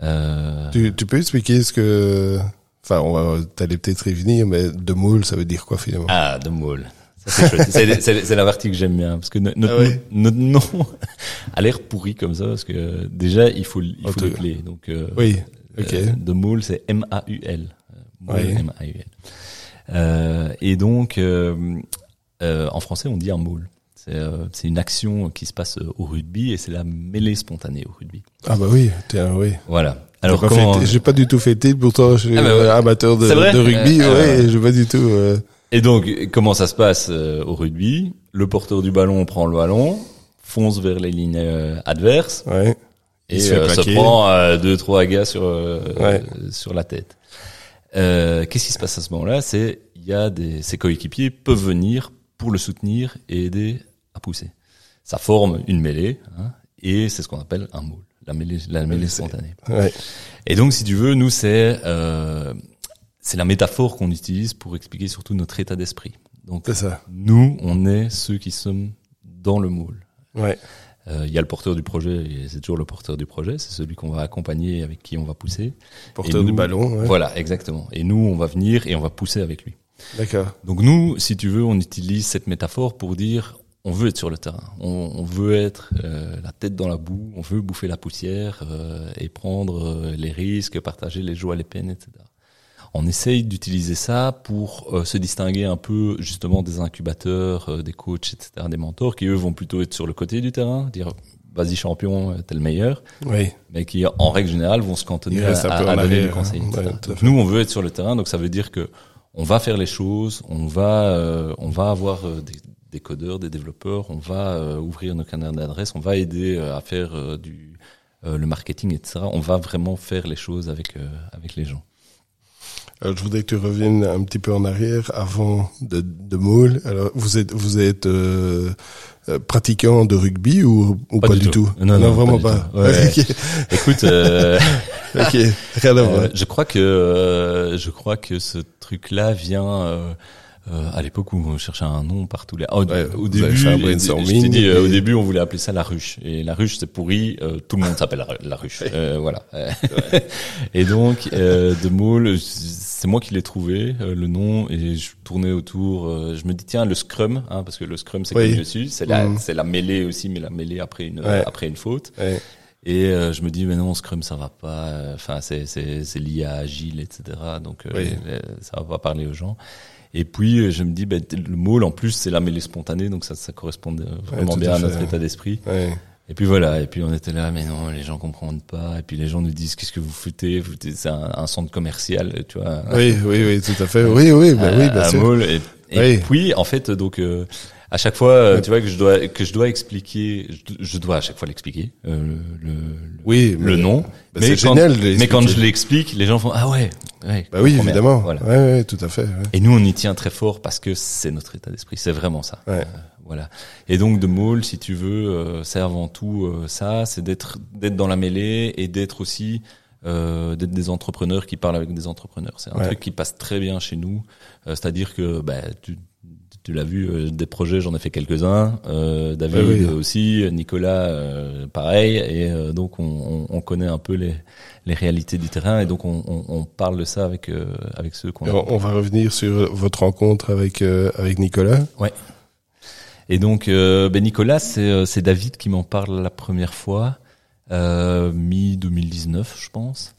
Euh, Tu, tu peux expliquer ce que, enfin, on va t'allais peut-être y venir, mais de moule, ça veut dire quoi finalement? Ah, de Maul. Ça, c'est la partie que j'aime bien parce que no- notre, Ah ouais. notre nom a l'air pourri comme ça parce que déjà il faut il faut tu- l'appeler. Donc euh, Oui, ok. euh, de Maul c'est M A U L. Maul, Ouais. M A U L. Euh, et donc euh, euh, en français on dit un maul. C'est, euh, une action qui se passe au rugby et c'est la mêlée spontanée au rugby. Ah bah oui, tiens, oui. Voilà. Alors, comment j'ai pas du tout fêté, pourtant je suis Ah bah ouais. amateur de, rugby, Euh, ouais, euh, j'ai pas du tout. euh, Et donc comment ça se passe au rugby? Le porteur du ballon prend le ballon, fonce vers les lignes adverses ouais. Il et se prend deux trois gars sur Ouais. euh, sur la tête. Euh, Qu'est-ce qui se passe à ce moment-là? C'est il y a des ses coéquipiers peuvent venir pour le soutenir et aider à pousser. Ça forme une mêlée hein, et c'est ce qu'on appelle un moule, la mêlée la mêlée spontanée. Ouais. Et donc, si tu veux, nous, c'est euh, c'est la métaphore qu'on utilise pour expliquer surtout notre état d'esprit. Donc, ça. nous, on est ceux qui sommes dans le moule. Ouais. Euh, Il y a le porteur du projet, et c'est toujours le porteur du projet, c'est celui qu'on va accompagner, et avec qui on va pousser. Porteur du ballon. Ouais. Voilà, exactement. Et nous, on va venir et on va pousser avec lui. D'accord. Donc nous, si tu veux, on utilise cette métaphore pour dire on veut être sur le terrain, on, on veut être euh, la tête dans la boue, on veut bouffer la poussière euh, et prendre euh, les risques, partager les joies, les peines, etc. On essaye d'utiliser ça pour euh, se distinguer un peu justement des incubateurs, euh, des coachs, etc., des mentors qui eux vont plutôt être sur le côté du terrain, dire vas-y champion, euh, t'es le meilleur, Oui. mais qui en règle générale vont se cantonner à, peu à- à donner arrière, du conseil. hein. etc. Ouais, tout à Donc nous, on veut être sur le terrain, donc ça veut dire que on va faire les choses, on va, euh, on va avoir euh, des, des codeurs, des développeurs, on va ouvrir nos canaux d'adresse, on va aider à faire du le marketing, etc. On va vraiment faire les choses avec avec les gens. Alors, je voudrais que tu reviennes un petit peu en arrière avant de, de Moule. Alors, vous êtes, vous êtes euh, euh pratiquant de rugby ou, ou pas, du, tout, Non, non, vraiment pas. Écoute, euh, ok, rien à voir. Euh, je crois que je crois que ce truc-là vient euh, à l'époque où on cherchait un nom partout. Là. au, au début, je dit, euh, au début, on voulait appeler ça la ruche. Et la ruche, c'est pourri. Euh, tout le monde s'appelle la, ruche. Euh, voilà. et donc, de Maul, c'est moi qui l'ai trouvé le nom et je tournais autour. je me dis tiens le scrum, hein, parce que le scrum c'est oui. dessus, c'est la mm. c'est la mêlée aussi, mais la mêlée après une après une faute. Et je me dis mais non Scrum ça va pas. Enfin c'est c'est c'est lié à Agile etc. Donc ça va pas parler aux gens. Et puis euh, je me dis, ben, le mot en plus c'est la mêlée spontanée, donc ça, ça correspond vraiment bien à, notre état d'esprit. Et puis voilà, et puis on était là, mais non, les gens comprennent pas. Et puis les gens nous disent, qu'est-ce que vous foutez? C'est un, un, centre commercial, tu vois. Oui, oui, oui, tout à fait. Oui, oui, ben, oui, bien sûr. Et, et puis en fait, donc euh, à chaque fois, euh, tu vois que je dois que je dois expliquer, je, dois à chaque fois l'expliquer euh, le, le, oui, le nom. Bah, mais, quand, génial mais quand je l'explique, les gens font ah ouais, ouais bah oui évidemment, voilà. ouais, ouais, tout à fait. Ouais. Et nous on y tient très fort parce que c'est notre état d'esprit, c'est vraiment ça. Ouais. Euh, voilà. Et donc de Maul, si tu veux, euh, c'est avant tout euh, ça, c'est d'être d'être dans la mêlée et d'être aussi euh, d'être des entrepreneurs qui parlent avec des entrepreneurs. C'est un truc qui passe très bien chez nous. C'est-à-dire que bah, tu, tu l'as vu, euh, des projets, j'en ai fait quelques-uns. Euh, David aussi, Nicolas, euh, pareil. Et euh, donc on, on, connaît un peu les, les réalités du terrain et donc on, on parle de ça avec avec ceux qu'on. On, va revenir sur votre rencontre avec avec Nicolas. Ouais. Et donc ben Nicolas, c'est c'est David qui m'en parle la première fois, mi 2019, je pense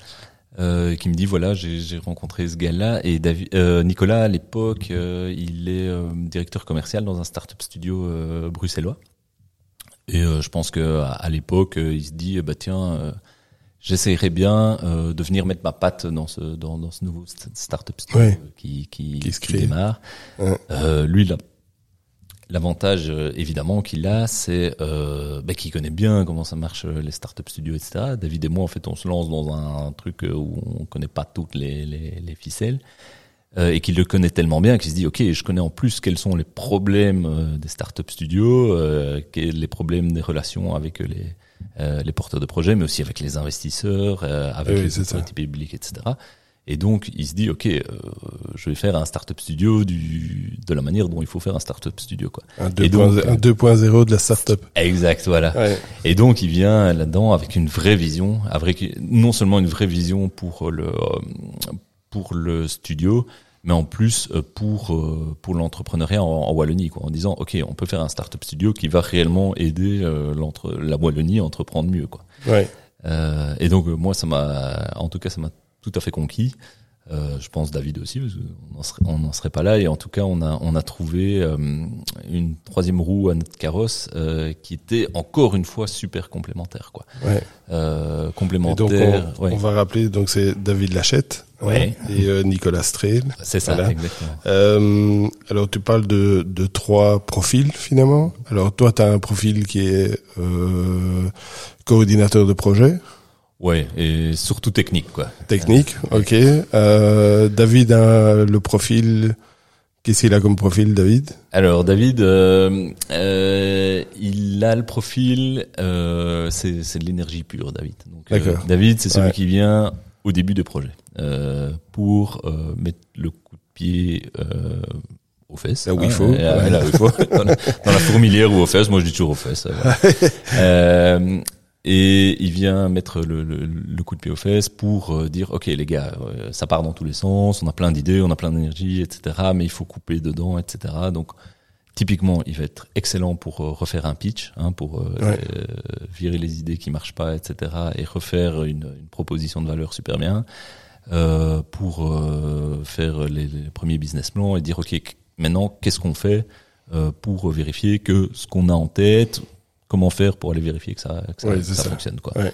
euh, qui me dit voilà j'ai rencontré ce gars-là. Et David, euh, Nicolas à l'époque euh, il est euh, directeur commercial dans un startup studio euh, bruxellois. Et je pense que à, l'époque il se dit bah tiens j'essayerais bien de venir mettre ma patte dans ce dans, dans ce nouveau startup studio qui qui, qui, qui démarre. Lui là L'avantage euh, évidemment qu'il a, c'est euh, bah, qu'il connaît bien comment ça marche euh, les startup studios, etc. David et moi, en fait, on se lance dans un, truc euh, où on connaît pas toutes les, les, les ficelles euh, et qu'il le connaît tellement bien qu'il se dit ok, je connais en plus quels sont les problèmes des startup studios, euh, les problèmes des relations avec les les porteurs de projets, mais aussi avec les investisseurs, avec les autorités publiques, etc. Et donc, il se dit, OK, euh, je vais faire un startup studio du, de la manière dont il faut faire un startup studio, quoi. Un 2.0 de la startup. Exact, voilà. Ouais. Et donc, il vient là-dedans avec une vraie vision, avec non seulement une vraie vision pour le, euh, pour le studio, mais en plus euh, pour pour l'entrepreneuriat en, Wallonie quoi en disant ok on peut faire un startup studio qui va réellement aider l'entre la Wallonie à entreprendre mieux quoi ouais. euh, et donc moi ça m'a en tout cas ça m'a tout à fait conquis. Euh, je pense David aussi, parce on n'en serait, pas là. Et en tout cas, on a, on a trouvé euh, une troisième roue à notre carrosse euh, qui était encore une fois super complémentaire, quoi. Ouais. Euh, complémentaire. donc on, va rappeler, donc c'est David Lachette ouais. et euh, Nicolas Strehl. C'est ça, exactement. alors tu parles de, de trois profils finalement. Alors toi, tu as un profil qui est coordinateur de projet. Ouais, et surtout technique, quoi. Technique, ok. Euh, David a le profil. Qu'est-ce qu'il a comme profil, David? Alors, David, euh, euh, il a le profil. Euh, c'est, c'est de l'énergie pure, David. Donc, euh, David, c'est celui qui vient au début du projet euh, pour euh, mettre le coup de pied. Euh, aux fesses. Là où il faut. Là où il faut. dans, la, dans, la, fourmilière ou aux fesses. Moi, je dis toujours aux fesses. euh, et il vient mettre le, le, le, coup de pied aux fesses pour euh, dire ok les gars euh, ça part dans tous les sens on a plein d'idées on a plein d'énergie etc mais il faut couper dedans etc donc typiquement il va être excellent pour euh, refaire un pitch hein, pour virer les idées qui marchent pas etc et refaire une, une proposition de valeur super bien pour faire les, les, premiers business plans et dire ok maintenant qu'est-ce qu'on fait pour vérifier que ce qu'on a en tête comment faire pour aller vérifier que ça, que ça, fonctionne quoi. Ouais.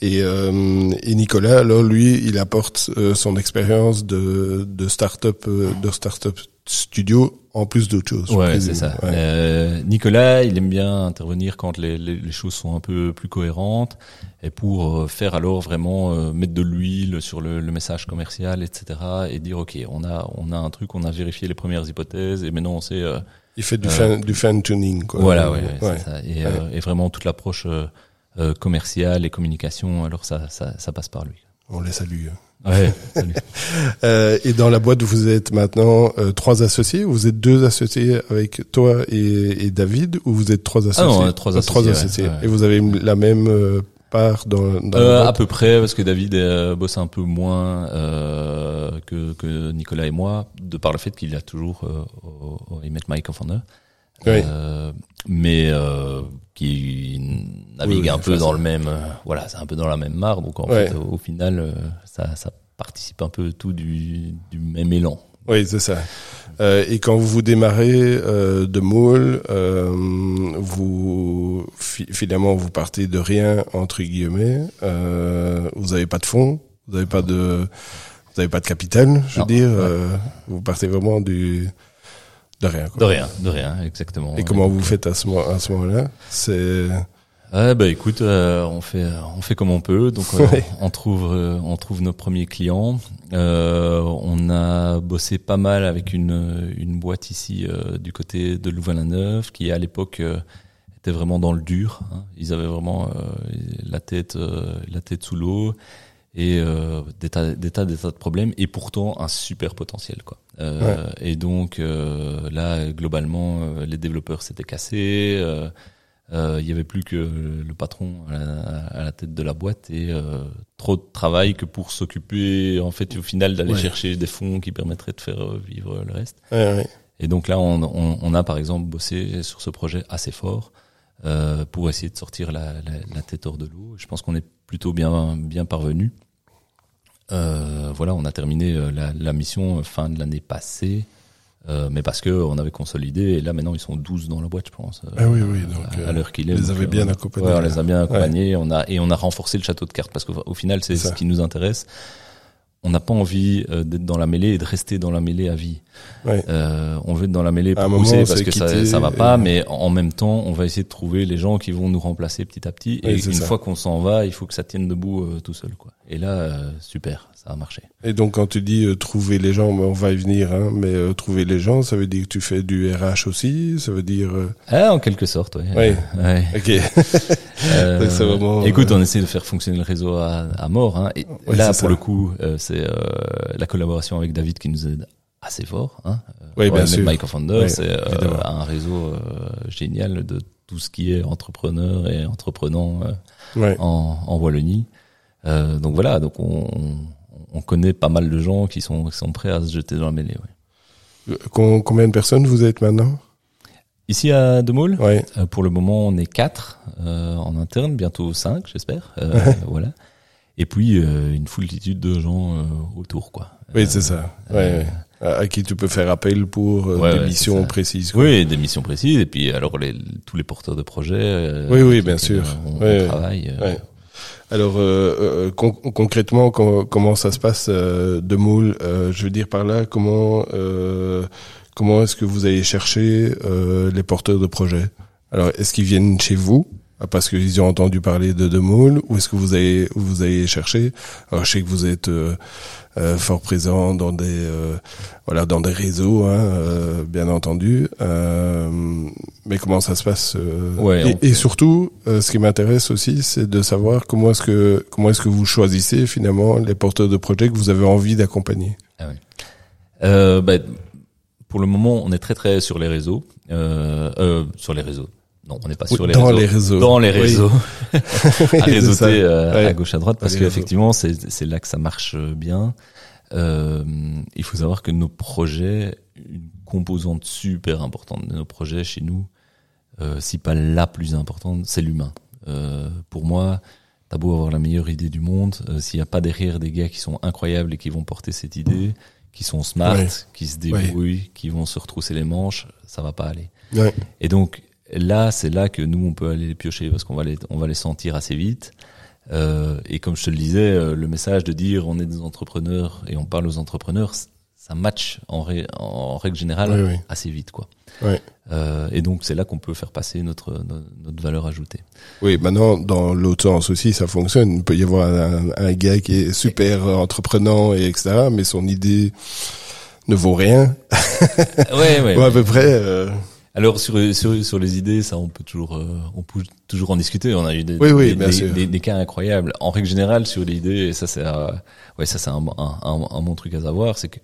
Et, euh, et, Nicolas, alors lui, il apporte euh, son expérience de, de start-up, euh, de start-up studio en plus d'autres choses. Ouais, c'est ça. Ouais. Euh, Nicolas, il aime bien intervenir quand les, les, les choses sont un peu plus cohérentes et pour euh, faire alors vraiment euh, mettre de l'huile sur le, le message commercial, etc. et dire ok, on a on a un truc, on a vérifié les premières hypothèses et maintenant on sait. Il fait du fan, du fan tuning, quoi. voilà, ouais, ouais, ça. Et, euh, et vraiment toute l'approche euh, euh, commerciale et communication, alors ça ça, ça passe par lui. On les salue. Ouais. salut. Euh, et dans la boîte, vous êtes maintenant euh, trois associés. Vous êtes deux associés avec toi et, et David, ou vous êtes trois associés non, euh, trois Ah, associés, ouais, ouais. Et vous avez la même euh, part dans, dans Euh, à peu près, parce que David euh, bosse un peu moins euh, que, que Nicolas et moi, de par le fait qu'il a toujours au, au I Met My Co-Founder. Oui. Mais qui navigue Oui, un peu dans ça- le même, voilà, c'est un peu dans la même mare. Donc en Ouais. fait, au, au final, ça, ça participe un peu tout du, du même élan. Oui, c'est ça. Euh, et quand vous démarrez euh, de Moule, euh, vous fi- finalement vous partez de rien entre guillemets. Euh, vous n'avez pas de fonds, vous n'avez pas de, vous avez pas de capital, je veux dire. ouais. euh, vous partez vraiment du de rien. Quoi. De rien, de rien, exactement. Et comment vous faites à ce, mo- à ce moment-là? C'est Ah bah écoute, euh, on fait on fait comme on peut, donc euh, Ouais. on trouve euh, on trouve nos premiers clients. Euh, on a bossé pas mal avec une une boîte ici euh, du côté de Louvain-la-Neuve qui à l'époque euh, était vraiment dans le dur. hein. Ils avaient vraiment euh, la tête euh, la tête sous l'eau et euh, des tas des tas des tas de problèmes et pourtant un super potentiel quoi. Euh, Et donc euh, là globalement euh, les développeurs s'étaient cassés. Euh, il y avait plus que le patron à la, à la tête de la boîte et euh, trop de travail que pour s'occuper en fait au final d'aller Ouais. chercher des fonds qui permettraient de faire euh, vivre le reste. ouais, ouais. Et donc là, on, on, on a par exemple bossé sur ce projet assez fort euh, pour essayer de sortir la, la, la tête hors de l'eau. Je pense qu'on est plutôt bien bien parvenu. Euh, voilà, on a terminé la, la mission fin de l'année passée, euh, mais parce que on avait consolidé. Et là, maintenant, ils sont 12 dans la boîte, je pense. euh, Ah oui, oui, donc, à, euh, à l'heure qu'il est. les donc, avez euh, bien accompagnés, Ouais, on les a bien accompagnés. On a et on a renforcé le château de cartes parce qu'au au final, c'est ce qui nous intéresse. On n'a pas envie euh, d'être dans la mêlée et de rester dans la mêlée à vie. Ouais. Euh, on veut être dans la mêlée pour pousser parce que ça, ça va pas, et- mais en même temps, on va essayer de trouver les gens qui vont nous remplacer petit à petit. Et une ça. fois qu'on s'en va, il faut que ça tienne debout euh, tout seul, quoi. Et là, euh, super, ça a marché. Et donc quand tu dis euh, trouver les gens, on va y venir, hein, mais euh, trouver les gens, ça veut dire que tu fais du RH aussi, ça veut dire. euh, Ah, en quelque sorte. Oui. Ouais. Ok. Euh, Donc vraiment, écoute, euh, on essaie de faire fonctionner le réseau à, à mort. Hein, et Ouais, là, pour ça. le coup, euh, c'est euh, la collaboration avec David qui nous aide assez fort. Hein. Oui, bien sûr. Mike Oui, c'est euh, un réseau euh, génial de tout ce qui est entrepreneur et entreprenant euh, en, en Wallonie. Euh, donc voilà, donc on, on connaît pas mal de gens qui sont, qui sont prêts à se jeter dans la mêlée. Ouais. Euh, com- Combien de personnes vous êtes maintenant? Ici à Demoule, Ouais. Euh, pour le moment, on est quatre euh, en interne, bientôt cinq, j'espère. Euh, voilà. Et puis euh, une foultitude de gens euh, autour, quoi. Oui, c'est ça. Ouais, ouais. À, qui tu peux faire appel pour des missions précises. quoi. Oui, des missions précises. Et puis alors les, tous les porteurs de projets. Oui, oui, bien sûr. On, on travaille. Alors euh, con- concrètement, com- comment ça se passe euh, de Moule euh, Je veux dire par là, comment euh, comment est-ce que vous allez chercher euh, les porteurs de projets? Alors, est-ce qu'ils viennent chez vous ah, parce qu'ils ont entendu parler de De Moule ou est-ce que vous allez vous allez chercher? Alors, je sais que vous êtes euh, euh, fort présent dans des euh, voilà dans des réseaux, hein, euh, bien entendu. Euh, mais comment ça se passe euh, Ouais, et, et surtout, euh, ce qui m'intéresse aussi, c'est de savoir comment est-ce que comment est-ce que vous choisissez finalement les porteurs de projets que vous avez envie d'accompagner? Ah. Euh, bah, pour le moment, on est très très sur les réseaux. Euh, euh, sur les réseaux. Non, on n'est pas Oui, sur les dans réseaux. les réseaux. Dans les réseaux. Oui, à c'est ça. réseauter euh, Ouais. à gauche à droite parce qu'effectivement c'est c'est là que ça marche bien. Euh, il faut savoir que nos projets, une composante super importante de nos projets chez nous, euh, si pas la plus importante, c'est l'humain. Euh, pour moi, t'as beau avoir la meilleure idée du monde, euh, s'il n'y a pas derrière des gars qui sont incroyables et qui vont porter cette idée, qui sont smart, Ouais. qui se débrouillent, qui vont se retrousser les manches, ça va pas aller. Ouais. Et donc là, c'est là que nous on peut aller les piocher parce qu'on va les on va les sentir assez vite. Euh, et comme je te le disais, euh, le message de dire on est des entrepreneurs et on parle aux entrepreneurs, ça match en, ré- en règle générale Oui, oui. assez vite, quoi. Ouais. Euh, et donc c'est là qu'on peut faire passer notre, notre notre valeur ajoutée. Oui, maintenant, dans l'autre sens aussi, ça fonctionne. Il peut y avoir un, un gars qui est super entreprenant et etc., mais son idée ne vaut rien. ouais, ouais. Ou à peu près. euh, Alors sur, sur sur les idées, ça on peut toujours euh, on peut toujours en discuter. On a eu des Oui, oui, des, des, sûr. des- des cas incroyables. En règle générale, sur les idées, et ça c'est euh, ouais ça c'est un, un, un, un bon truc à savoir, c'est que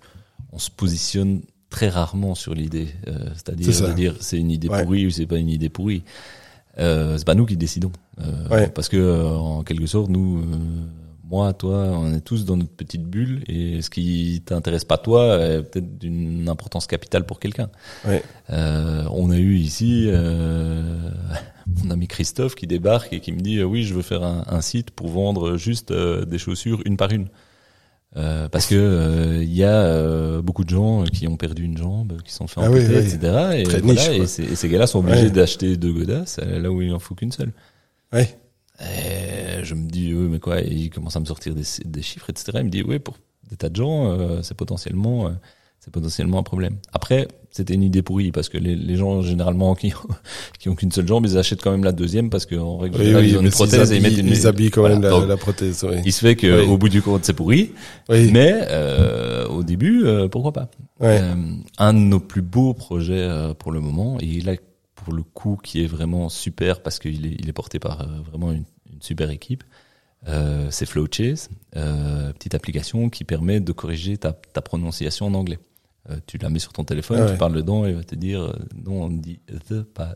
on se positionne très rarement sur l'idée. Euh, C'est-à-dire de dire c'est une idée Ouais. pourrie ou c'est pas une idée pourrie. Euh, c'est pas nous qui décidons. Euh, Ouais. Parce que euh, en quelque sorte, nous, euh, moi, toi, on est tous dans notre petite bulle et ce qui t'intéresse pas toi est peut-être d'une importance capitale pour quelqu'un. Ouais. Euh, on a eu ici euh, mon ami Christophe qui débarque et qui me dit oui je veux faire un, un site pour vendre juste des chaussures une par une Euh, parce que euh, il y a euh, beaucoup de gens qui ont perdu une jambe qui sont fait Ah amputer oui. etc et, Très voilà, niche, et, ces- et ces gars-là sont obligés Ouais. d'acheter deux godasses euh, là où il en faut qu'une seule Ouais. et je me dis, oui, mais quoi Et il commence à me sortir des, des chiffres, etc. Il me dit, oui, pour des tas de gens, euh, c'est potentiellement, euh, c'est potentiellement un problème. Après, c'était une idée pourrie parce que les, les gens généralement qui qui ont qu'une seule jambe, ils achètent quand même la deuxième parce qu'en règle Oui, générale, oui, ils ont une prothèse ils et ils mettent une. ils habillent quand Voilà. même la, Donc, la prothèse. Oui. il se fait que au bout du compte, c'est pourri, Oui. mais euh, au début, euh, pourquoi pas Ouais. euh, un de nos plus beaux projets euh, pour le moment, et là pour le coup qui est vraiment super parce qu'il est, il est porté par euh, vraiment une, une super équipe, euh, c'est Flowchase, euh, petite application qui permet de corriger ta, ta prononciation en anglais. Euh, tu la mets sur ton téléphone, Ah tu parles dedans et il va te dire euh, non on dit the pas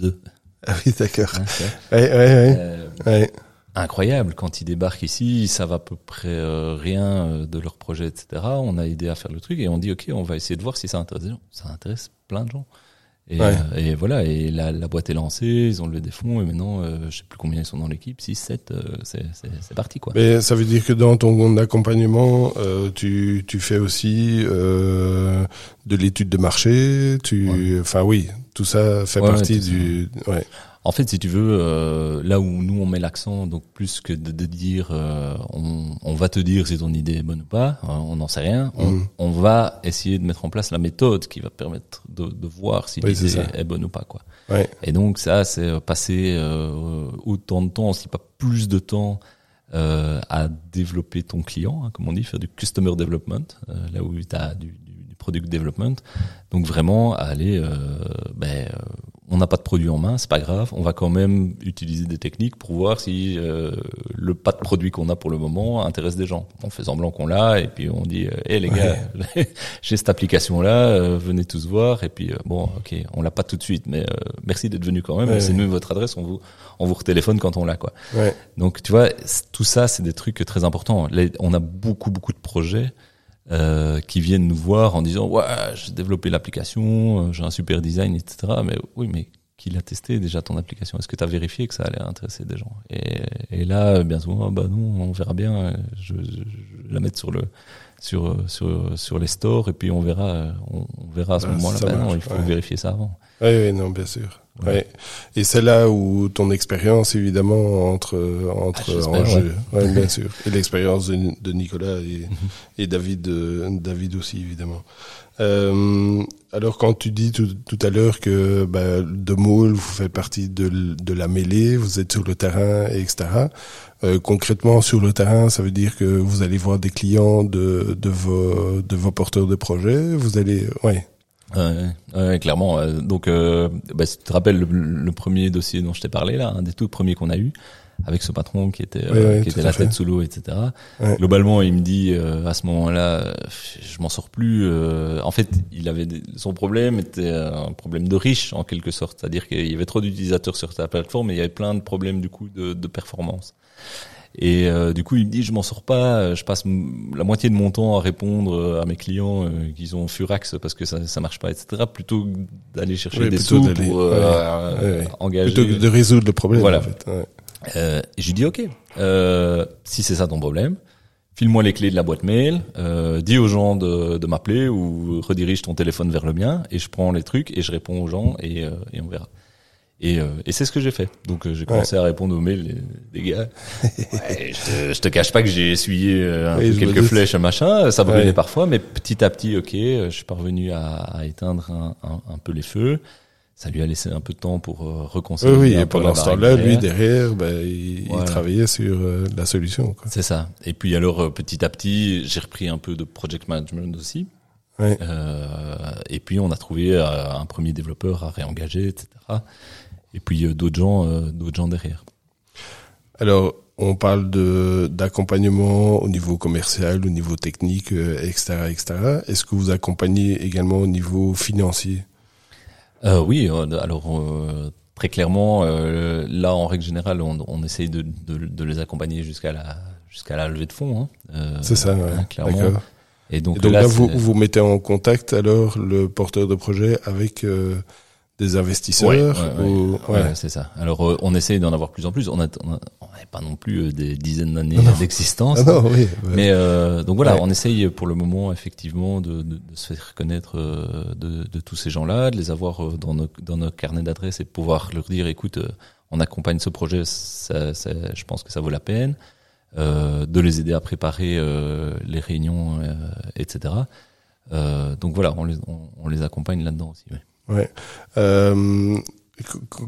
the. Ah oui, d'accord. Hein. Ouais, ouais, ouais. Euh, ouais. incroyable quand ils débarquent ici, ils savent à peu près rien de leur projet, etc. On a aidé à faire le truc et on dit ok, on va essayer de voir si ça intéresse des gens. Ça intéresse plein de gens. Et, Ouais. euh, et voilà, et la, la boîte est lancée, ils ont levé des fonds et maintenant, euh, je sais plus combien ils sont dans l'équipe, 6, 7, euh, c'est parti quoi. Mais ça veut dire que dans ton accompagnement, euh, tu, tu fais aussi de l'étude de marché. Tu, enfin oui, tout ça fait Ouais, partie du. Ouais. En fait, si tu veux, euh, là où nous on met l'accent, donc plus que de, de dire, euh, on, on va te dire si ton idée est bonne ou pas, euh, on n'en sait rien. On, on va essayer de mettre en place la méthode qui va permettre de, de voir si Oui, l'idée est bonne ou pas, quoi. Ouais. Et donc ça, c'est euh, passer euh, autant de temps, si pas plus de temps, euh, à développer ton client, hein, comme on dit, faire du customer development, euh, là où tu as du product development. Donc vraiment aller, euh, ben, euh, on n'a pas de produit en main, c'est pas grave, on va quand même utiliser des techniques pour voir si euh, le pas de produit qu'on a pour le moment intéresse des gens. On fait semblant qu'on l'a et puis on dit, euh, hé les gars, j'ai cette application là, venez tous voir et puis euh, bon, ok, on l'a pas tout de suite, mais euh, merci d'être venu quand même. Ouais, c'est nous votre adresse, on vous on vous retéléphone quand on l'a quoi. Ouais. Donc tu vois, tout ça c'est des trucs très importants. Les- on a beaucoup beaucoup de projets euh, qui viennent nous voir en disant ouais j'ai développé l'application, euh, j'ai un super design etc. Mais oui mais qui l'a testé déjà ton application? Est-ce que tu as vérifié que ça allait intéresser des gens? Et, et là bien souvent ah bah non on verra bien. euh, Je, je, je la mettre sur le sur euh, sur sur les stores et puis on verra euh, on, on verra à ce moment-là. Bah non il faut ouais. vérifier ça avant. Oui, oui, non, bien sûr. Ouais. Ouais. Et c'est là où ton expérience, évidemment, entre entre Ah, en ouais. jeu. Ouais, bien sûr. Et l'expérience de, de Nicolas et, et David, euh, David aussi, évidemment. Euh, alors, quand tu dis tout, tout à l'heure que bah, de Maul, vous faites partie de, de la mêlée, vous êtes sur le terrain, etc. Euh, concrètement, sur le terrain, ça veut dire que vous allez voir des clients de, de vos de vos porteurs de projets. Vous allez, ouais, Ouais, ouais, clairement. euh, Donc, euh, bah, si tu te rappelles le, le premier dossier dont je t'ai parlé là, un des tout premiers qu'on a eu, avec ce patron qui était, euh, Ouais, ouais, qui était la fait. tête sous l'eau, etc. Ouais. Globalement, il me dit euh, à ce moment-là, euh, je m'en sors plus. euh, en fait, il avait des- son problème était un problème de riche en quelque sorte, c'est-à-dire qu'il y avait trop d'utilisateurs sur sa plateforme et il y avait plein de problèmes du coup de, de performance. Et euh, du coup, il me dit, je m'en sors pas, euh, je passe la moitié de mon temps à répondre euh, à mes clients euh, qui ont Furax parce que ça, ça marche pas, etc. Plutôt que d'aller chercher des sous pour euh, ouais, ouais. engager. plutôt que de résoudre le problème. Voilà. En fait. Euh, et je lui dis, ok, euh, si c'est ça ton problème, file-moi les clés de la boîte mail, euh, dis aux gens de, de m'appeler ou redirige ton téléphone vers le mien et je prends les trucs et je réponds aux gens et, euh, et on verra. Et, euh, et c'est ce que j'ai fait. Donc euh, j'ai commencé à répondre aux mails des gars. Ouais, je, te, je te cache pas que j'ai essuyé euh, Oui, quelques flèches, machin. Ça brûlait Ouais. parfois, mais petit à petit, ok, euh, je suis parvenu à, à éteindre un, un, un peu les feux. Ça lui a laissé un peu de temps pour euh, Oui, reconstruire. oui, un et pendant ce temps-là, lui, derrière. ben, il, il travaillait sur euh, la solution. C'est ça. Et puis alors euh, petit à petit, j'ai repris un peu de project management aussi. Euh, et puis on a trouvé euh, un premier développeur à réengager, etc. Et puis euh, d'autres gens, euh, d'autres gens derrière. Alors, on parle de d'accompagnement au niveau commercial, au niveau technique, euh, etc., etc. Est-ce que vous accompagnez également au niveau financier? Euh, oui, alors euh, très clairement, euh, là en règle générale, on, on essaye de, de, de les accompagner jusqu'à la jusqu'à la levée de fonds. Hein. Euh, C'est ça, ouais. hein, clairement. Et donc, Et donc là, là, vous, vous mettez en contact alors le porteur de projet avec euh, des investisseurs Ouais, ouais, ouais. ou- Ouais, ouais. c'est ça. Alors, euh, on essaye d'en avoir plus en plus. On n'a pas non plus euh, des dizaines d'années d'existence. Ah non, oui. Mais euh, donc voilà, on essaye pour le moment effectivement de, de, de se faire connaître euh, de, de tous ces gens-là, de les avoir euh, dans nos, dans nos carnets d'adresses et pouvoir leur dire, écoute, euh, on accompagne ce projet, ça, ça- je pense que ça vaut la peine, euh, de les aider à préparer euh, les réunions, euh, etc. Euh, donc voilà, on les, on, on les accompagne là-dedans aussi. ouais. Ouais. Euh,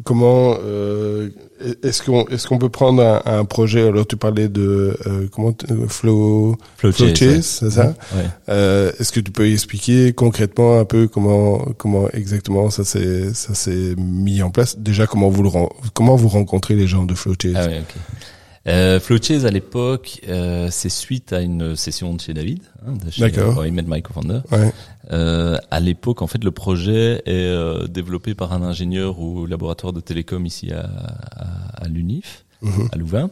comment euh, est-ce qu'on est-ce qu'on peut prendre un, un projet? Alors tu parlais de euh, comment euh, flow flow ouais. c'est ça? Ouais. euh, est-ce que tu peux expliquer concrètement un peu comment comment exactement ça s'est ça s'est mis en place? Déjà comment vous le comment vous rencontrez les gens de flow chase? Ah ouais, ok. Euh, Flow-Chase, à l'époque, euh, c'est suite à une session de chez David, hein, de chez D'accord. I Met My Co-Founder. ouais Euh, à l'époque, en fait, le projet est euh, développé par un ingénieur au laboratoire de télécom ici à, à, à l'UNIF, Mhm. à Louvain.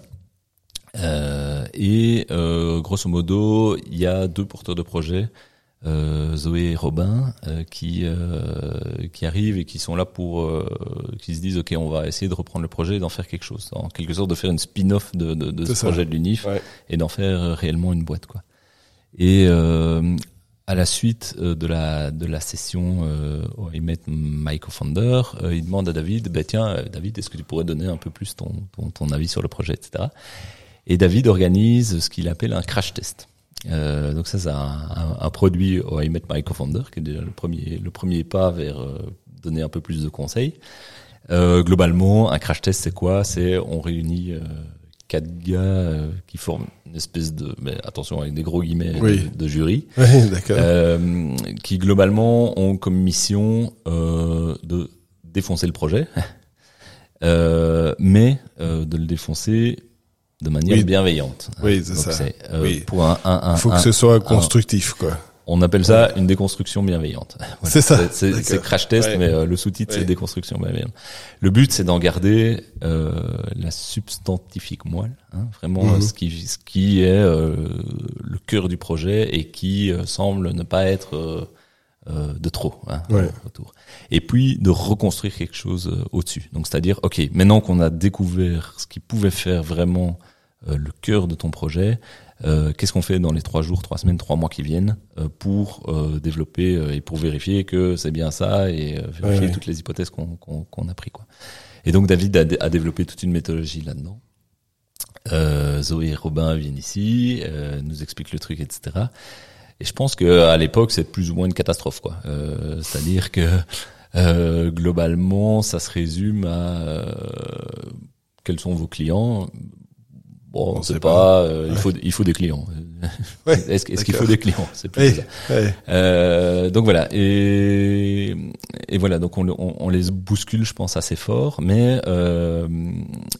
Euh, et euh, grosso modo, il y a deux porteurs de projet, euh, Zoé et Robin, euh, qui euh, qui arrivent et qui sont là pour, euh, qui se disent ok, on va essayer de reprendre le projet et d'en faire quelque chose, en quelque sorte de faire une spin-off de, de, de ce ça. projet de l'UNIF Ouais. et d'en faire euh, réellement une boîte quoi. Et euh, à la suite euh, de la de la session euh, où ils mettent My Co-founder, euh, il demande à David, bah tiens euh, David, est-ce que tu pourrais donner un peu plus ton ton, ton avis sur le projet, etc. Et David organise ce qu'il appelle un crash test. Euh, donc ça, c'est un, un, un produit au I Met My Co-founder, qui est déjà le premier, le premier pas vers euh, donner un peu plus de conseils. Euh, globalement, un crash test, c'est quoi? C'est on réunit euh, quatre gars euh, qui forment une espèce de, mais attention avec des gros guillemets, Oui. de, de jury, d'accord euh, qui globalement ont comme mission euh, de défoncer le projet, euh, mais euh, de le défoncer de manière Oui. bienveillante. Oui, c'est ça. c'est, euh, Oui. Pour un, un, un- il faut que ce soit constructif quoi on appelle ça une déconstruction bienveillante. Voilà. C'est ça, C'est- crash test, Ouais. mais euh, le sous-titre Ouais. c'est déconstruction bienveillante. Le but c'est d'en garder euh, la substantifique moelle, hein, vraiment Mhm. ce qui ce qui est euh, le cœur du projet et qui semble ne pas être euh, de trop hein, Ouais. autour. Et puis de reconstruire quelque chose euh, au-dessus. Donc c'est-à-dire, ok, maintenant qu'on a découvert ce qui pouvait faire vraiment euh, le cœur de ton projet, euh, qu'est-ce qu'on fait dans les trois jours, trois semaines, trois mois qui viennent pour développer et pour vérifier que c'est bien ça et vérifier Ouais, toutes les hypothèses qu'on a pris quoi. Et donc David a, a développé toute une méthodologie là-dedans. Zoé et Robin viennent ici, nous expliquent le truc, etc. Et je pense que à l'époque c'est plus ou moins une catastrophe quoi. Euh, C'est-à-dire que euh, globalement ça se résume à euh, quels sont vos clients. Bon, On on sait pas. pas. euh, il faut il faut des clients. Ouais, Est-ce est-ce qu'il faut des clients? C'est plus Ouais. ça. ouais. Euh, donc voilà et et voilà donc on, on, on les bouscule je pense assez fort mais euh,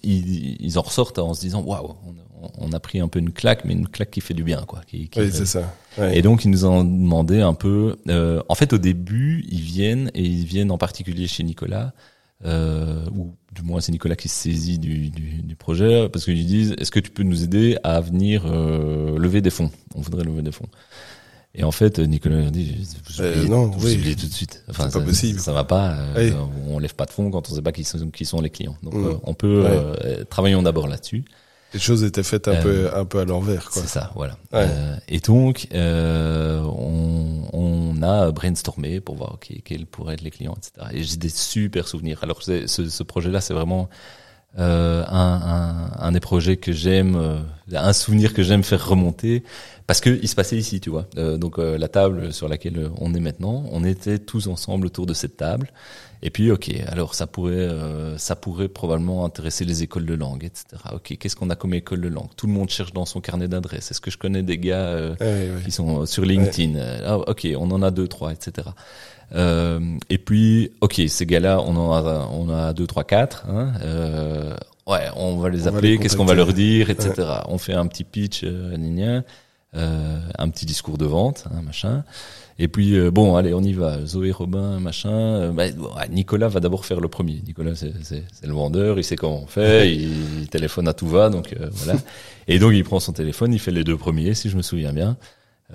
ils, ils en ressortent en se disant waouh on, on a pris un peu une claque mais une claque qui fait du bien quoi qui, qui- Oui, c'est ça. Ouais. et donc ils nous ont demandé un peu euh, en fait au début ils viennent et ils viennent en particulier chez Nicolas euh, ou du moins c'est Nicolas qui se saisit du, du, du projet parce qu'ils lui disent est-ce que tu peux nous aider à venir euh, lever des fonds? On voudrait lever des fonds et en fait Nicolas leur dit vous Euh, oubliez, non, vous oui. tout de suite enfin C'est pas ça, possible. ça va pas euh, Oui. on lève pas de fonds quand on sait pas qui sont qui sont les clients donc Mm. euh, on peut Ouais. euh, travaillons d'abord là-dessus Les choses étaient faites un peu un peu à l'envers. C'est ça, voilà. et donc, on, on a brainstormé pour voir okay, quels pourraient être les clients, etc. Et j'ai des super souvenirs. Alors ce, ce projet-là, c'est vraiment euh, un, un, un, des projets que j'aime, euh, un souvenir que j'aime faire remonter, parce que il se passait ici, tu vois. Euh, donc euh, la table sur laquelle on est maintenant, on était tous ensemble autour de cette table. Et puis, ok, alors ça pourrait, ça pourrait probablement intéresser les écoles de langue, etc. Ok, qu'est-ce qu'on a comme école de langue? Tout le monde cherche dans son carnet d'adresses. Est-ce que je connais des gars qui sont sur LinkedIn? Ah, Ok, on en a deux, trois, etc. Euh, et puis, ok, ces gars-là, on en a, on a deux, trois, quatre. Hein, euh, ouais, on va les appeler. Qu'est-ce qu'on va leur dire, etc. On fait un petit pitch, euh, euh, un petit discours de vente, hein, machin. Et puis euh, bon, allez, on y va. Zoé, Robin, machin. Euh, bah, Nicolas va d'abord faire le premier. Nicolas, c'est le vendeur, il sait comment on fait, il, téléphone à tout va, donc voilà. Et donc il prend son téléphone, il fait les deux premiers, si je me souviens bien.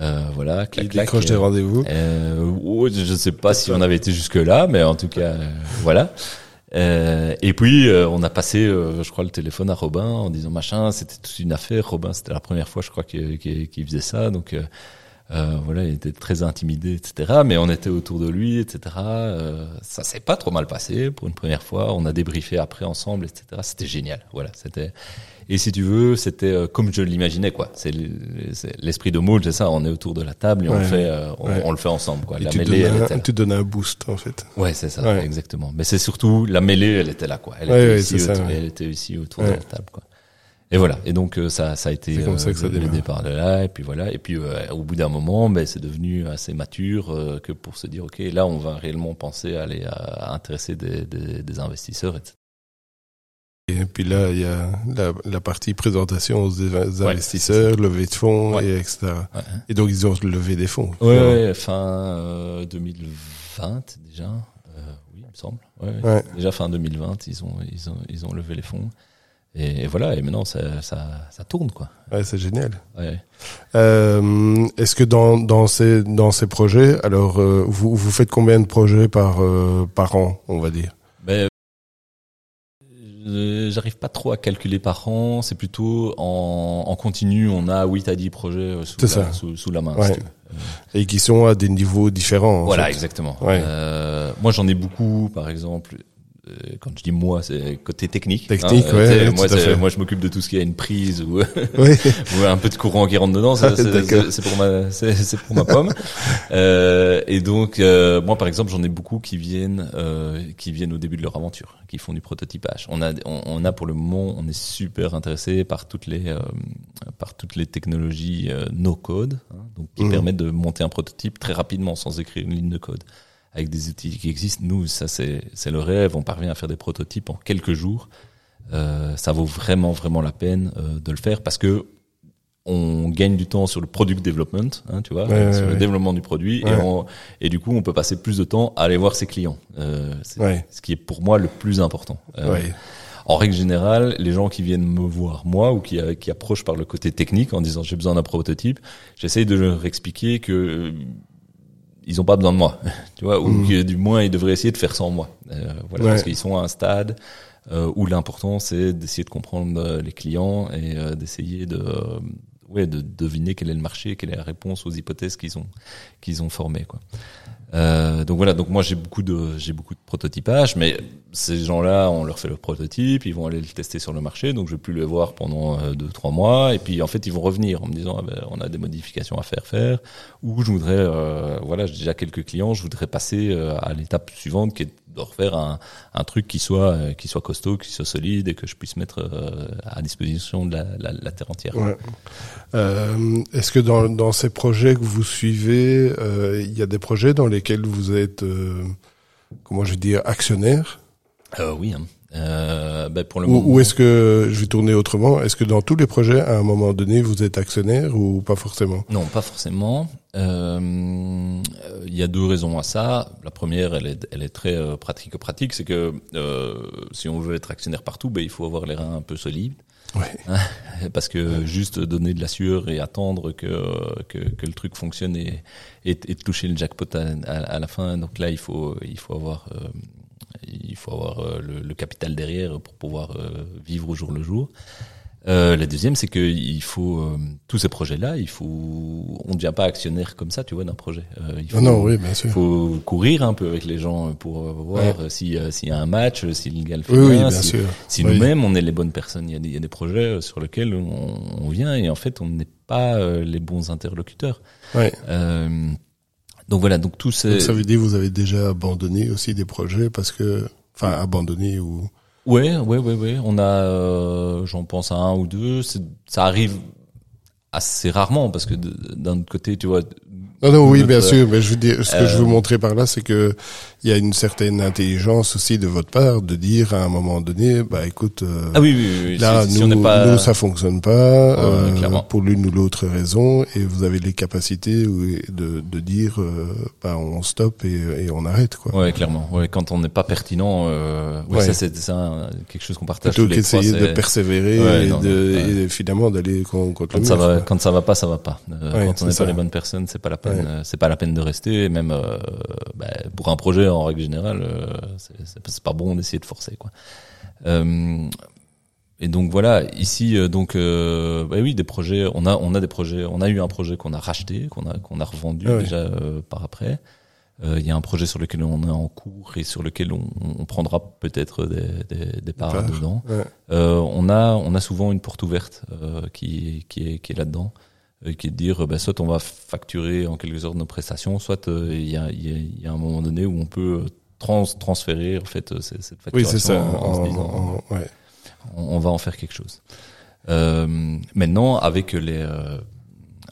Euh, voilà, clac, clac. décroche des rendez-vous. Euh, je ne sais pas si on avait été jusque là, mais en tout cas, euh, voilà. Euh, et puis euh, on a passé, je crois, le téléphone à Robin en disant machin. C'était toute une affaire. Robin, c'était la première fois, je crois, qu'il faisait ça. Donc voilà, il était très intimidé, etc. Mais on était autour de lui, etc. ça s'est pas trop mal passé pour une première fois. On a débriefé après ensemble, etc. C'était génial. Voilà, c'était et si tu veux, c'était euh, comme je l'imaginais, quoi. C'est l'esprit de moule, c'est ça. On est autour de la table et on fait, euh, on, le fait ensemble, quoi. la tu mêlée, elle était là. Tu donnes un boost, en fait. Ouais, c'est ça, exactement. Mais c'est surtout la mêlée, elle était là, quoi. Elle, était, ici, ça, elle était ici autour de la table, quoi. Et voilà. Et donc euh, ça, ça a été comme ça que ça le, départ de là. Et puis voilà. Et puis au bout d'un moment, ben c'est devenu assez mature que pour se dire ok, là on va réellement penser à aller à, intéresser des, des, des investisseurs, etc. Et puis là, il y a la, la partie présentation aux investisseurs, levée de fonds, et etc. Et donc, ils ont levé des fonds. Oui, ouais, fin 2020 euh, déjà. Euh, oui, il me semble. Ouais, Déjà fin 2020, ils ont, ils ont, ils ont levé les fonds. Et, voilà, et maintenant ça, ça, ça tourne quoi. Ouais, c'est génial. Ouais. Euh, Est-ce que dans, dans ces dans ces projets, alors euh, vous vous faites combien de projets par euh, par an, on va dire? Ben, euh, j'arrive pas trop à calculer par an. C'est plutôt en, en, continu. On a 8 à 10 projets euh, sous, la, sous, sous, la, main. Et qui sont à des niveaux différents. Voilà, exactement. Euh, moi, j'en ai beaucoup, par exemple. Euh, quand je dis moi, c'est côté technique. Technique, hein, ouais, moi, moi, je m'occupe de tout ce qui a une prise ou, ou un peu de courant qui rentre dedans. C'est pour ma, c'est pour ma pomme. euh, et donc, euh, moi, par exemple, j'en ai beaucoup qui viennent, euh, qui viennent au début de leur aventure, qui font du prototypage. On a, on, a pour le moment, on est super intéressé par toutes les, euh, par toutes les technologies no code, hein, donc qui mmh. permettent de monter un prototype très rapidement sans écrire une ligne de code avec des outils qui existent. Nous, ça c'est c'est le rêve. On parvient à faire des prototypes en quelques jours. Euh, ça vaut vraiment vraiment la peine euh, de le faire parce que on gagne du temps sur le product development, hein, tu vois, sur le développement du produit, et, et, du coup, on peut passer plus de temps à aller voir ses clients. Euh, c'est ce qui est pour moi le plus important. Euh, en règle générale, les gens qui viennent me voir moi ou qui, qui approchent par le côté technique en disant j'ai besoin d'un prototype, j'essaye de leur expliquer que ils ont pas besoin de moi, tu vois, ou mm. que du moins ils devraient essayer de faire sans moi. Euh, voilà, parce qu'ils sont à un stade euh, où l'important c'est d'essayer de comprendre euh, les clients et euh, d'essayer de, ouais, de deviner quel est le marché, quelle est la réponse aux hypothèses qu'ils ont qu'ils ont formées, quoi. Euh, donc voilà, donc moi j'ai beaucoup de j'ai beaucoup de prototypage, mais ces gens-là, on leur fait le prototype, ils vont aller le tester sur le marché, donc je vais plus les voir pendant euh, deux trois mois, et puis en fait ils vont revenir en me disant ah ben, on a des modifications à faire faire, ou je voudrais euh, voilà j'ai déjà quelques clients, je voudrais passer euh, à l'étape suivante qui est de refaire un, un truc qui soit euh, qui soit costaud, qui soit solide et que je puisse mettre euh, à disposition de la, la, la terre entière. Ouais. Euh, Est-ce que dans, dans ces projets que vous suivez, il y a des projets dans lesquels vous êtes, comment je veux dire, actionnaire? Oui. Hein. Euh, ben pour le ou, moment... ou est-ce que je vais tourner autrement Est-ce que dans tous les projets, à un moment donné, vous êtes actionnaire ou pas forcément? Non, pas forcément. Euh, il y a deux raisons à ça. La première, elle est, elle est très euh, pratique pratique, c'est que euh, si on veut être actionnaire partout, ben il faut avoir les reins un peu solides. Ouais. Parce que juste donner de la sueur et attendre que, que, que le truc fonctionne et, et, et, toucher le jackpot à, à, la fin, donc là il faut il faut avoir euh, il faut avoir euh, le, le, capital derrière pour pouvoir euh, vivre au jour le jour. Euh, la deuxième, c'est que il faut euh, tous ces projets-là, il faut, on ne devient pas actionnaire comme ça, tu vois, d'un projet. Euh, il faut, non, non, oui, bien sûr. faut courir un peu avec les gens pour voir Ouais. si s'il y a un match, si le gars le fait Oui, oui, bien, si, sûr. si Oui. nous-mêmes on est les bonnes personnes. Il y a des, il y a des projets sur lesquels on, on vient et en fait on n'est pas les bons interlocuteurs. Ouais. Donc voilà, donc tout Donc, ça veut dire que vous avez déjà abandonné aussi des projets parce que, enfin, abandonné ou. Ouais, ouais, ouais, ouais. On a, euh, j'en pense à un ou deux. Ça arrive assez rarement parce que d'un autre côté, tu vois. Non, non, oui, notre- bien sûr, mais je veux dire, ce que je veux euh, montrer par là, c'est que il y a une certaine intelligence aussi de votre part de dire à un moment donné, bah écoute, euh, Ah oui, oui, oui. oui. là, si, si nous, on n'est pas. nous, ça fonctionne pas euh, pour l'une ou l'autre raison, et vous avez les capacités de, de dire, euh, bah on stoppe et, et on arrête, quoi. Ouais, clairement. Ouais, quand on n'est pas pertinent, euh, ouais, Ouais. ça c'est quelque chose qu'on partage Plutôt qu'essayer de persévérer Ouais, et, non, de, et finalement d'aller contre, contre Quand le ça va, quand ça va pas, ça va pas. Euh, quand on n'est pas les bonnes personnes, c'est pas la peine. Ouais. euh, C'est pas la peine de rester. Même euh, bah, pour un projet en règle générale, euh, c'est- pas bon d'essayer de forcer quoi. Euh, et donc voilà, ici euh, donc euh, bah oui des projets. On a on a des projets. On a eu un projet qu'on a racheté, qu'on a qu'on a revendu Ah ouais. déjà euh, par après. Euh, Il y a un projet sur lequel on est en cours et sur lequel on, on prendra peut-être des, des, des parts dedans. Ouais. Euh, on a on a souvent une porte ouverte euh, qui qui est qui est là-dedans, euh, qui est de dire euh, bah, soit on va facturer en quelque sorte nos prestations, soit euh, il y a y a, y a un moment donné où on peut euh, trans transférer en fait euh, cette cette Oui, facturation c'est ça. en, en se En- disant en- ouais. on, on va en faire quelque chose. Euh, maintenant avec les euh,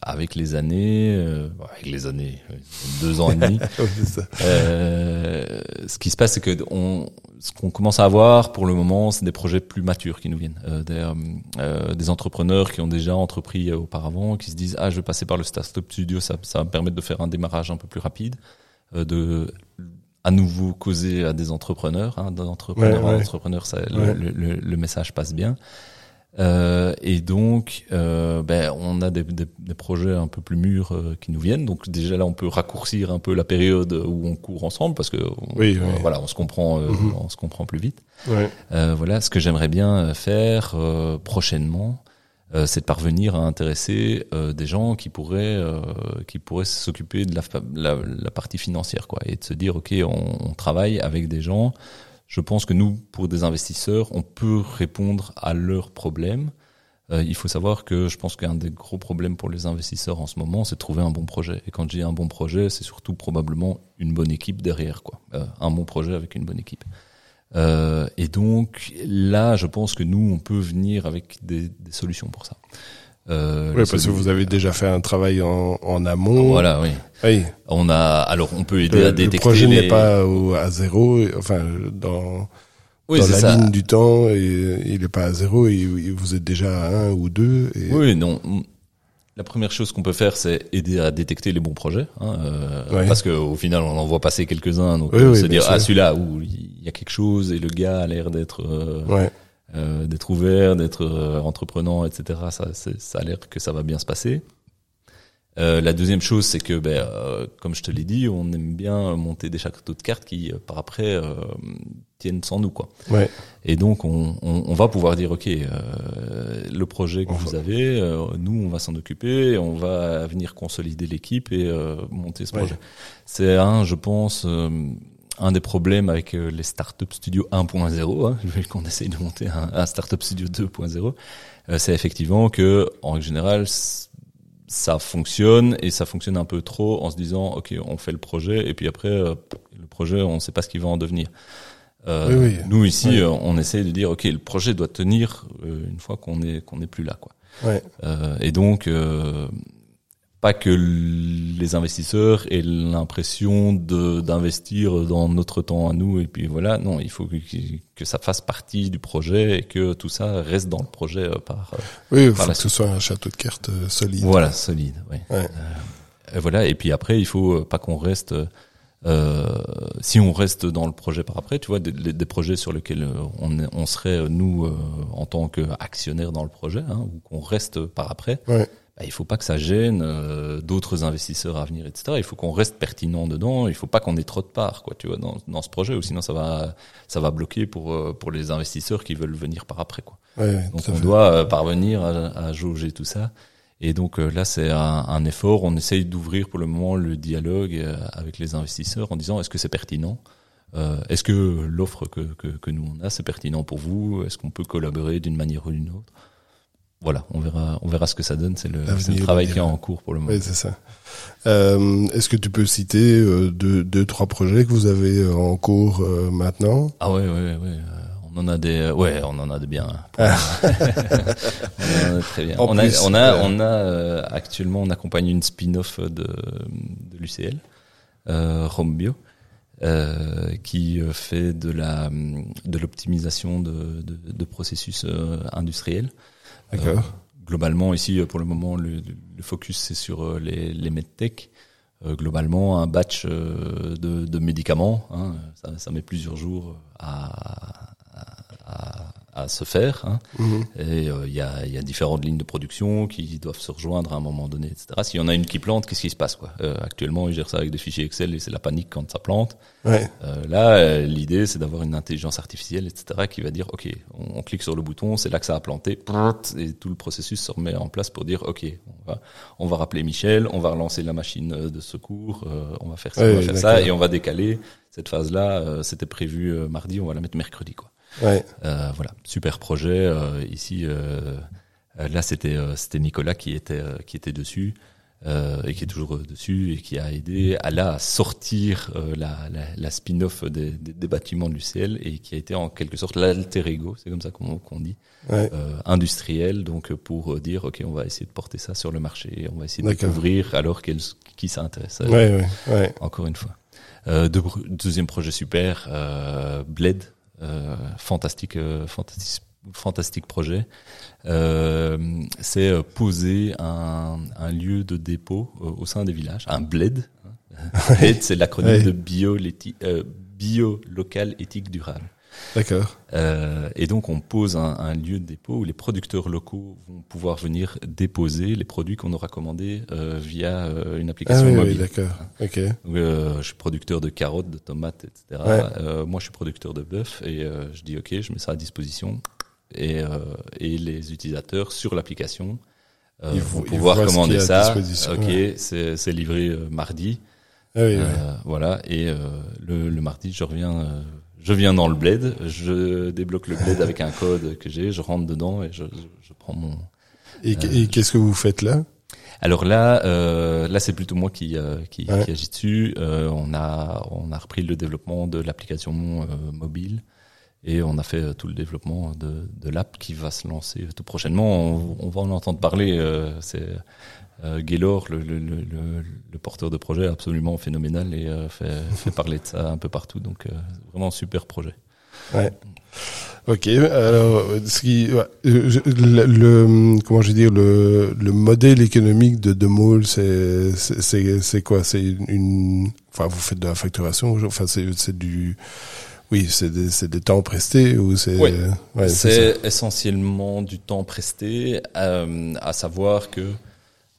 avec les années, euh, avec les années, euh, deux ans et demi, ça. euh, ce qui se passe, c'est que on, ce qu'on commence à avoir pour le moment, c'est des projets plus matures qui nous viennent, euh, des, euh, des entrepreneurs qui ont déjà entrepris euh, auparavant, qui se disent ah je vais passer par le startup studio, ça, ça va me permettre de faire un démarrage un peu plus rapide, euh, de à nouveau causer à des entrepreneurs, hein, d'entrepreneur Ouais, ouais. entrepreneur, ça, Ouais. le, le, le message passe bien. Euh, et donc, euh, ben, on a des, des, des projets un peu plus mûrs euh, qui nous viennent. Donc déjà là, on peut raccourcir un peu la période où on court ensemble parce que on- Oui, oui. voilà, on se comprend, euh, Mhm. on se comprend plus vite. Ouais. Euh, voilà, ce que j'aimerais bien euh, faire euh, prochainement, euh, c'est de parvenir à intéresser euh, des gens qui pourraient euh, qui pourraient s'occuper de la, la, la partie financière, quoi, et de se dire ok, on, on travaille avec des gens. Je pense que nous, pour des investisseurs, on peut répondre à leurs problèmes. Euh, il faut savoir que je pense qu'un des gros problèmes pour les investisseurs en ce moment, c'est de trouver un bon projet. Et quand dis un bon projet, c'est surtout probablement une bonne équipe derrière, quoi. Euh, un bon projet avec une bonne équipe. Euh, et donc là, je pense que nous, on peut venir avec des, des solutions pour ça. Euh, les parce que vous avez déjà fait un travail en, en amont. Voilà, oui. Oui. On a, alors on peut aider Le, à le détecter projet les. n'est pas au- à zéro, enfin dans, oui, dans la ça. ligne du temps, et, il n'est pas à zéro, et, et vous êtes déjà à un ou deux. Et, Oui, non. La première chose qu'on peut faire, c'est aider à détecter les bons projets, hein, euh, parce qu'au final, on en voit passer quelques-uns, donc Oui, euh, oui, se dire ah celui-là où il y a quelque chose et le gars a l'air d'être euh, Ouais. Euh, d'être ouvert, d'être euh, entreprenant, etc. Ça, ça a l'air que ça va bien se passer. Euh, la deuxième chose, c'est que, ben, euh, comme je te l'ai dit, on aime bien monter des châteaux de cartes qui, euh, par après, euh, tiennent sans nous, quoi. Ouais. Et donc, on, on, on va pouvoir dire, ok, euh, le projet que vous avez, euh, nous, on va s'en occuper, on va venir consolider l'équipe et euh, monter ce Ouais. projet. C'est un, je pense, euh, un des problèmes avec euh, les startup studio 1.0, hein, vu qu'on essaye de monter un, un startup studio 2.0, euh, c'est effectivement que, en règle générale, ça fonctionne et ça fonctionne un peu trop en se disant, ok, on fait le projet et puis après, euh, le projet, on ne sait pas ce qu'il va en devenir. Euh, Oui, oui. Nous ici, euh, on essaye de dire, ok, le projet doit tenir une fois qu'on est qu'on n'est plus là, quoi. Ouais. Euh, et donc, euh, pas que les investisseurs aient l'impression de d'investir dans notre temps à nous et puis voilà. Non, il faut que, que ça fasse partie du projet et que tout ça reste dans le projet euh, par. euh, Oui, il faut que ce soit un château de cartes euh, solide. voilà, solide. Ouais. Euh, et voilà. Et puis après, il faut pas qu'on reste. Euh, si on reste dans le projet par après, tu vois, des, des- projets sur lesquels on, est- on serait nous euh, en tant qu'actionnaire dans le projet, hein, ou qu'on reste par après, Ouais. Bah, il faut pas que ça gêne euh, d'autres investisseurs à venir, etc. Il faut qu'on reste pertinent dedans. Il faut pas qu'on ait trop de parts, quoi, tu vois, dans, dans ce projet, ou sinon ça va, ça va bloquer pour euh, pour les investisseurs qui veulent venir par après, quoi. donc on doit euh, parvenir à, à, jauger tout ça. Et donc là, c'est un, un, effort. On essaye d'ouvrir pour le moment le dialogue avec les investisseurs en disant est-ce que c'est pertinent? Est-ce que l'offre que, que, que nous on a, c'est pertinent pour vous? Est-ce qu'on peut collaborer d'une manière ou d'une autre? Voilà, on verra, on verra ce que ça donne. C'est le, le, travail qui est en cours pour le moment. Oui, c'est ça. Euh, Est-ce que tu peux citer euh, deux, deux, trois projets que vous avez euh, en cours euh, maintenant? Ah ouais, ouais, ouais. On en a des, ouais, on en a des bien. Ah. on en a très bien. on, a, on a, on a, actuellement, on accompagne une spin-off de, de l'UCL, euh, Bio. Euh, qui fait de la de l'optimisation de, de, de, processus industriels. Euh, globalement, ici, euh, pour le moment, le, le focus c'est sur euh, les, les globalement, un batch de, de médicaments, hein, ça, ça, met plusieurs jours à, à se faire. Hein. Mhm. Et il y, a, y, a, différentes lignes de production qui doivent se rejoindre à un moment donné, etc. S'il y en a une qui plante, qu'est-ce qui se passe quoi? Euh, Actuellement, ils gèrent ça avec des fichiers Excel et c'est la panique quand ça plante. Ouais. Euh, là, l'idée, c'est d'avoir une intelligence artificielle, etc., qui va dire, ok, on, on clique sur le bouton, c'est là que ça a planté, et tout le processus se remet en place pour dire, ok, on va, on va rappeler Michel, on va relancer la machine de secours, euh, on va faire ça, on va faire ça, et on va décaler cette phase-là. Euh, c'était prévu mardi, on va la mettre mercredi, quoi. Ouais. Euh, voilà, super projet. Euh, ici, euh, là, c'était c'était Nicolas qui était qui était dessus. Euh, et qui est toujours dessus et qui a aidé à la sortir euh, la, la, la spin-off des, des, des, bâtiments de l'UCL et qui a été en quelque sorte l'alter ego, c'est comme ça qu'on dit, ouais. euh, industriel, donc pour dire ok on va essayer de porter ça sur le marché, on va essayer de découvrir alors qu'elle qui s'intéresse. Ouais, ouais, Encore une fois. Deux, deuxième projet super, Bled, fantastique, euh, fantastique, fantastique projet. Euh, c'est poser un, un, lieu de dépôt au sein des villages, un bled. bled, c'est l'acronyme de bio, bio local éthique durable. D'accord. Euh, et donc on pose un, un, lieu de dépôt où les producteurs locaux vont pouvoir venir déposer les produits qu'on aura commandés euh, via euh, une application ah, oui, mobile. Oui, d'accord. Ok. Euh, je suis producteur de carottes, de tomates, etc. Ouais. Moi, je suis producteur de bœuf et je dis ok, je mets ça à disposition et, et les utilisateurs sur l'application vont pouvoir commander ça. Ok, ouais. c'est livré mardi. Ah, oui, voilà. Et le, le, mardi, je reviens je viens dans le bled, je débloque le bled avec un code que j'ai, je rentre dedans et je, je prends mon. Et, euh, qu'est-ce que vous faites là? Alors là, euh, là c'est plutôt moi qui euh, qui, ouais. qui, agit dessus. Euh, on a on a repris le développement de l'application euh, mobile et on a fait euh, tout le développement de, de l'app qui va se lancer tout prochainement. On, on va en entendre parler. c'est euh, Gaylor, le, le, le, le, porteur de projet, absolument phénoménal et euh, fait, fait, parler de ça un peu partout. Donc euh, vraiment super projet. Ouais. Ok. Alors, ce qui, le, le, comment je veux dire, le, le modèle économique de Demol, c'est c'est c'est quoi? C'est une, enfin, vous faites de la facturation. Enfin, c'est c'est du oui, c'est des, c'est des temps prestés ou c'est. Oui. Ouais, c'est essentiellement du temps presté, euh, à savoir que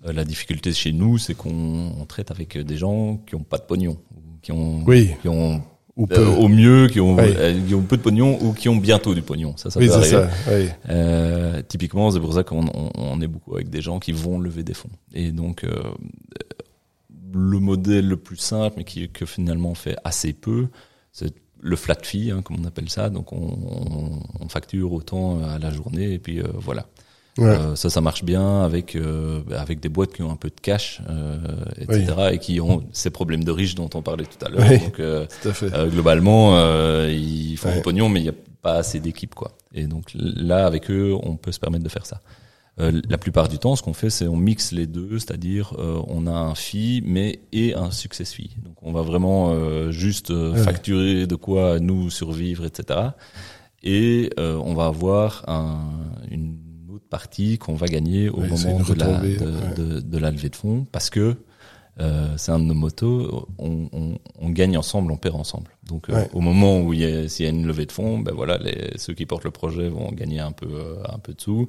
euh, la difficulté chez nous, c'est qu'on traite avec des gens qui ont pas de pognon, qui ont, oui. qui ont ou peu. Euh, au mieux qui ont, oui. euh, qui ont peu de pognon ou qui ont bientôt du pognon. Ça, ça oui, peut arriver. Ça, oui. euh, typiquement, c'est pour ça qu'on on, on, est beaucoup avec des gens qui vont lever des fonds. Et donc, euh, le modèle le plus simple, mais qui que finalement fait assez peu, c'est le flat fee, hein, comme on appelle ça. Donc, on, on, facture autant à la journée et puis euh, voilà. Ouais. Euh, ça, ça marche bien avec euh, avec des boîtes qui ont un peu de cash, euh, etc. Oui. et qui ont ces problèmes de riches dont on parlait tout à l'heure. Oui, donc euh, euh, globalement, euh, ils font du pognon, mais il n'y a pas assez d'équipe, quoi. Et donc là, avec eux, on peut se permettre de faire ça. la plupart du temps, ce qu'on fait, c'est on mixe les deux, c'est-à-dire on a un fee, mais et un success fee. Donc on va vraiment juste facturer de quoi nous survivre, etc. Et on va avoir un, une partie qu'on va gagner au oui, moment de la, de, de, de la, levée de fonds parce que euh, c'est un de nos motos, on, on, on, gagne ensemble, on perd ensemble. Donc euh, Ouais. au moment où il y a, s'il y a une levée de fonds, ben voilà, les, ceux qui portent le projet vont gagner un peu, euh, un peu de sous,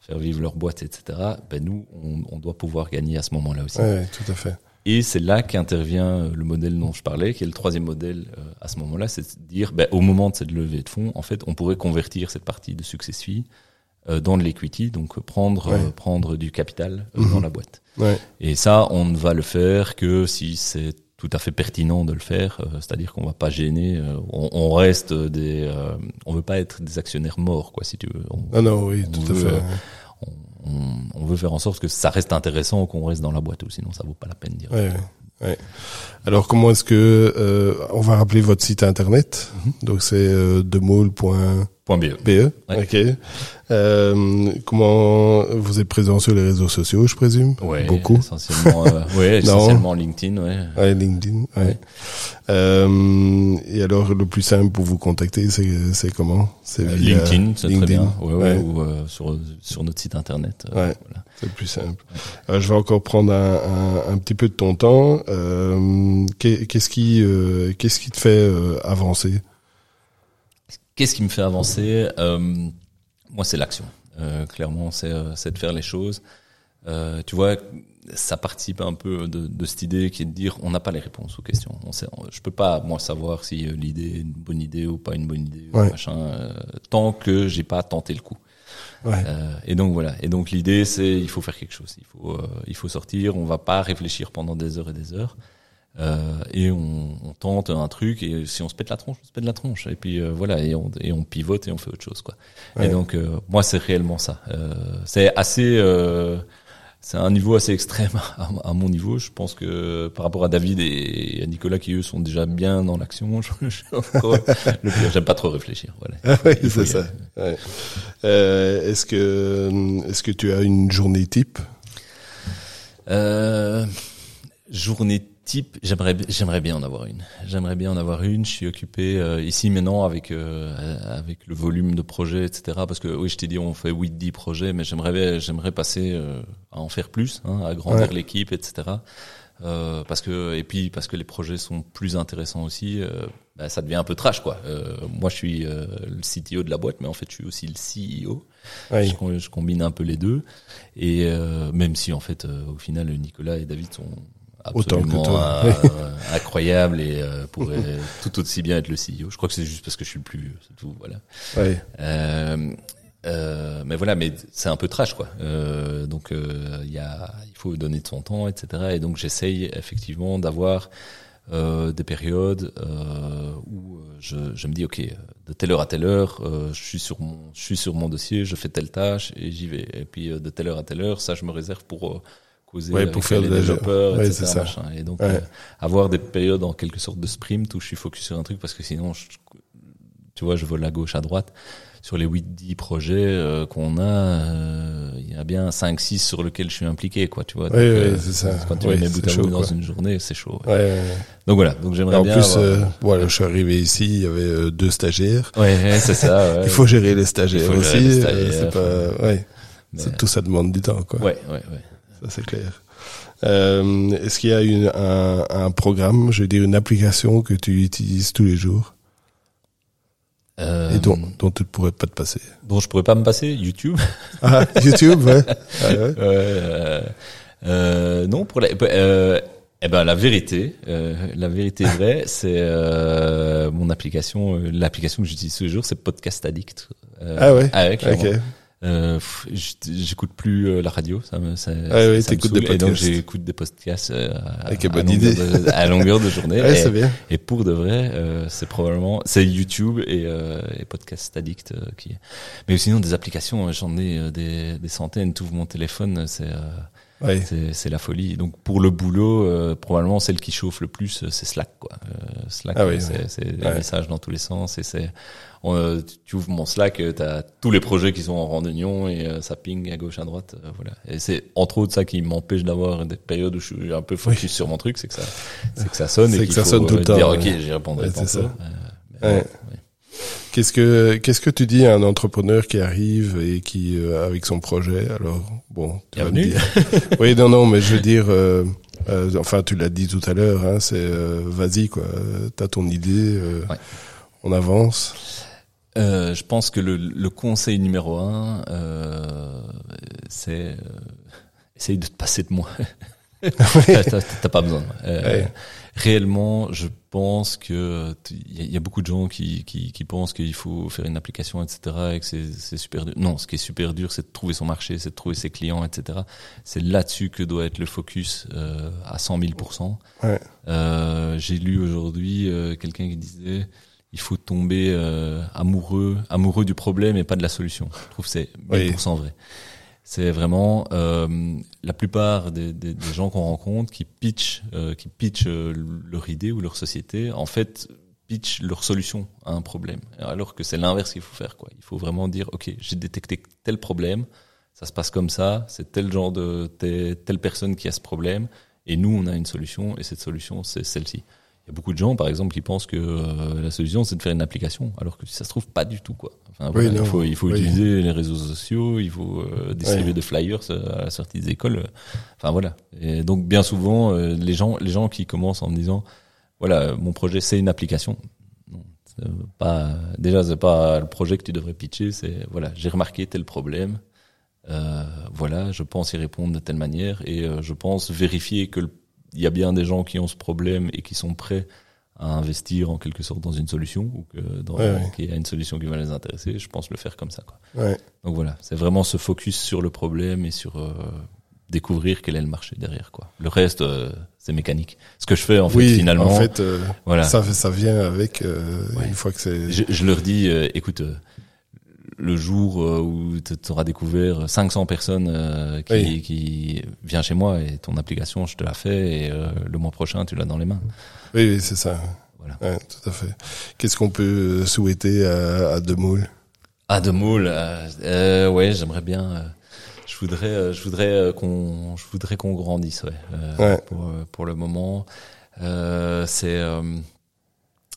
faire vivre leur boîte, etc. Ben nous, on, on doit pouvoir gagner à ce moment-là aussi. Tout à fait. Et c'est là qu'intervient le modèle dont je parlais, qui est le troisième modèle à ce moment-là, c'est de dire, ben, au moment de cette levée de fonds, en fait, on pourrait convertir cette partie de Success Fee euh, dans de l'equity, donc euh, prendre Ouais. euh, prendre du capital euh, Mhm. dans la boîte. Ouais, Et ça, on ne va le faire que si c'est tout à fait pertinent de le faire, euh, c'est-à-dire qu'on va pas gêner, euh, on, on reste des, euh, on veut pas être des actionnaires morts, quoi, si tu veux. On, non, non, oui, tout à veut, fait. euh, on, on veut faire en sorte que ça reste intéressant, qu'on reste dans la boîte, ou sinon ça vaut pas la peine d'y Ouais, ouais. Alors, comment est-ce que euh, on va rappeler votre site internet Mhm. Donc, c'est euh, BE. E? Ouais. Ok. Euh, comment vous êtes présent sur les réseaux sociaux, je présume? Ouais, Beaucoup. Essentiellement, euh, ouais, essentiellement LinkedIn, ouais. Ouais, LinkedIn. Ouais. Euh, et alors, le plus simple pour vous contacter, c'est comment? C'est Euh, LinkedIn, c'est très bien. Ouais. Ou euh, sur sur notre site internet. euh, voilà. C'est le plus simple. Je vais encore prendre un, un, un petit peu de ton temps. Euh, qu'est- qu'est-ce qui, euh, qu'est-ce qui te fait euh, avancer? Qu'est-ce qui me fait avancer Euh, Moi, c'est l'action. Euh, clairement, c'est euh, c'est de faire les choses. Euh, tu vois, ça participe un peu de, de cette idée qui est de dire on n'a pas les réponses aux questions. On sait, je peux pas moi savoir si l'idée est une bonne idée ou pas une bonne idée, ou Ouais. machin, euh, tant que j'ai pas tenté le coup. Ouais. Euh, et donc voilà. Et donc l'idée, c'est il faut faire quelque chose. Il faut euh, il faut sortir. On va pas réfléchir pendant des heures et des heures. Euh, et on, on tente un truc et si on se pète la tronche, on se pète la tronche. Et puis euh, voilà, et on, et on pivote et on fait autre chose quoi. Ouais. Et donc euh, moi c'est réellement ça. Euh, c'est assez, euh, c'est un niveau assez extrême à, à mon niveau. Je pense que par rapport à David et à Nicolas qui eux sont déjà bien dans l'action, je, je le pire. J'aime pas trop réfléchir. Voilà. Ah oui, c'est ça. Ouais. Euh, est-ce que, est-ce que tu as une journée type? Euh, journée type, j'aimerais j'aimerais bien en avoir une. J'aimerais bien en avoir une. Je suis occupé euh, ici maintenant avec euh, avec le volume de projets, etc. Parce que oui, je t'ai dit on fait 8-10 projets, mais j'aimerais j'aimerais passer euh, à en faire plus, hein, à grandir Ouais. l'équipe, etc. Euh, parce que et puis parce que les projets sont plus intéressants aussi, euh, bah, ça devient un peu trash quoi. Euh, moi je suis euh, le CTO de la boîte, mais en fait je suis aussi le CEO. Oui. Je, je combine un peu les deux. Et euh, même si en fait, euh, au final, Nicolas et David sont Autant que absolument toi. euh, incroyables et euh, pourraient tout aussi bien être le CEO. Je crois que c'est juste parce que je suis le plus c'est tout. Voilà. Ouais. Euh, euh, mais voilà, mais c'est un peu trash quoi. Euh, donc euh, il y a, il faut donner de son temps, etc. Et donc j'essaye effectivement d'avoir euh, des périodes euh, où euh, je, je me dis ok, de telle heure à telle heure, euh, je suis sur mon, je suis sur mon dossier, je fais telle tâche et j'y vais. Et puis euh, de telle heure à telle heure, ça je me réserve pour euh, causer Ouais, pour faire les de la- développeurs, ouais, etc. machin. Et donc Ouais. euh, avoir des périodes en quelque sorte de sprint où je suis focus sur un truc parce que sinon je, tu vois, je vole à gauche, à droite. Sur les 8-10 projets euh, qu'on a, euh, il y a bien 5-6 sur lesquels je suis impliqué, quoi, tu vois. Donc, euh, c'est ça. Quand tu Ouais, mets bout à bout dans une journée, c'est chaud. Donc voilà, donc j'aimerais en bien plus, avoir- euh, voilà, je suis arrivé ici, il y avait euh, deux stagiaires. Ouais, ouais, c'est ça. Ouais. Il faut gérer les stagiaires faut aussi. gérer les stagiaires, c'est pas, ouais. Mais- C'est- Tout ça demande du temps, quoi. Ouais, ouais, ouais. Ça, c'est clair. Euh, est-ce qu'il y a une, un, un programme, je veux dire une application que tu utilises tous les jours? Euh, et dont, dont tu ne pourrais pas te passer? dont je pourrais pas me passer, YouTube. Ah, YouTube, ouais. Ah, ouais. Euh, euh, non, pour la, euh, eh ben la vérité, euh, la vérité vraie, c'est euh, mon application, euh, l'application que j'utilise tous les jours, c'est Podcast Addict. Euh, Ah ouais? ouais, clairement. Euh, j'écoute plus euh, la radio, ça me, ça, Ah ça me des et donc j'écoute des podcasts euh, à, Avec une à bonne longueur idée. de- à longueur de journée. Ouais, et, bien. et pour de vrai, euh, c'est probablement c'est YouTube et, euh, et Podcast Addict euh, qui. Mais sinon des applications, euh, j'en ai des, des centaines. Tout mon téléphone, c'est Ouais. c'est la folie. Donc pour le boulot, euh, probablement celle qui chauffe le plus, euh, c'est Slack quoi. Euh, Slack, Ah oui, c'est ouais. des Ouais. messages dans tous les sens et c'est euh, tu- ouvres mon Slack, euh, t'as tous les projets qui sont en randonnion et euh, ça ping à gauche à droite, voilà. Et c'est entre autres ça qui m'empêche d'avoir des périodes où je suis un peu focus sur mon truc, c'est que ça, c'est que ça sonne et qu'il ça faut sonne tout le temps, dire ok, j'y répondrai tantôt. ça. Ouais. Qu'est-ce que qu'est-ce que tu dis à un entrepreneur qui arrive et qui euh, avec son projet? Alors bon tu vas me dire oui non non mais je veux dire euh, Euh, enfin, tu l'as dit tout à l'heure, hein, c'est euh, vas-y quoi, t'as ton idée, euh, Ouais. on avance. Euh, je pense que le, le conseil numéro un, euh, c'est euh, essaye de te passer de moi. T'as pas besoin. Ouais. Réellement, je pense que il y, a- il y a beaucoup de gens qui, qui, qui pensent qu'il faut faire une application, etc., et que c'est c'est super dur. Non, ce qui est super dur, c'est de trouver son marché, c'est de trouver ses clients, etc. C'est là-dessus que doit être le focus euh, à 100 000 Ouais. euh, J'ai lu aujourd'hui euh, quelqu'un qui disait il faut tomber euh, amoureux amoureux du problème et pas de la solution. Je trouve que c'est 1000% vrai. C'est vraiment euh, la plupart des, des, des gens qu'on rencontre qui pitchent, euh, qui pitchent euh, leur idée ou leur société, en fait, pitchent leur solution à un problème. Alors que c'est l'inverse qu'il faut faire. Quoi. Il faut vraiment dire, ok, j'ai détecté tel problème, ça se passe comme ça, c'est tel genre de telle, telle personne qui a ce problème, et nous on a une solution, et cette solution c'est celle-ci. Il y a beaucoup de gens, par exemple, qui pensent que euh, la solution c'est de faire une application, alors que ça se trouve pas du tout. Quoi. Enfin, Oui, voilà, il faut, il faut oui. utiliser les réseaux sociaux, il faut euh, distribuer Ouais. des flyers euh, à la sortie des écoles. Enfin voilà. Et donc bien souvent, euh, les gens, les gens qui commencent en me disant, voilà, mon projet c'est une application. Non, pas. Déjà, c'est pas le projet que tu devrais pitcher. C'est voilà, j'ai remarqué tel problème. Euh, voilà, je pense y répondre de telle manière et euh, je pense vérifier que le- il y a bien des gens qui ont ce problème et qui sont prêts à investir en quelque sorte dans une solution ou que dans, Ouais, ouais. qu'il y a une solution qui va les intéresser. Je pense le faire comme ça. Quoi. Ouais. Donc voilà, c'est vraiment se focus sur le problème et sur euh, découvrir quel est le marché derrière. Quoi. Le reste, euh, c'est mécanique. Ce que je fais en fait finalement, en fait, euh, voilà. ça, ça vient avec une fois que c'est. Je, je leur dis, écoute, le jour euh, où tu auras découvert 500 personnes euh, qui, Oui. qui viennent chez moi et ton application, je te la fais et euh, le mois prochain, tu l'as dans les mains. Oui, oui, c'est ça. Voilà. Ouais, tout à fait. Qu'est-ce qu'on peut souhaiter à, à Demoule Ah, de moule, euh, euh, ouais, j'aimerais bien. euh, je voudrais, je voudrais qu'on, je voudrais qu'on grandisse, ouais. Ouais. Pour pour le moment, euh, c'est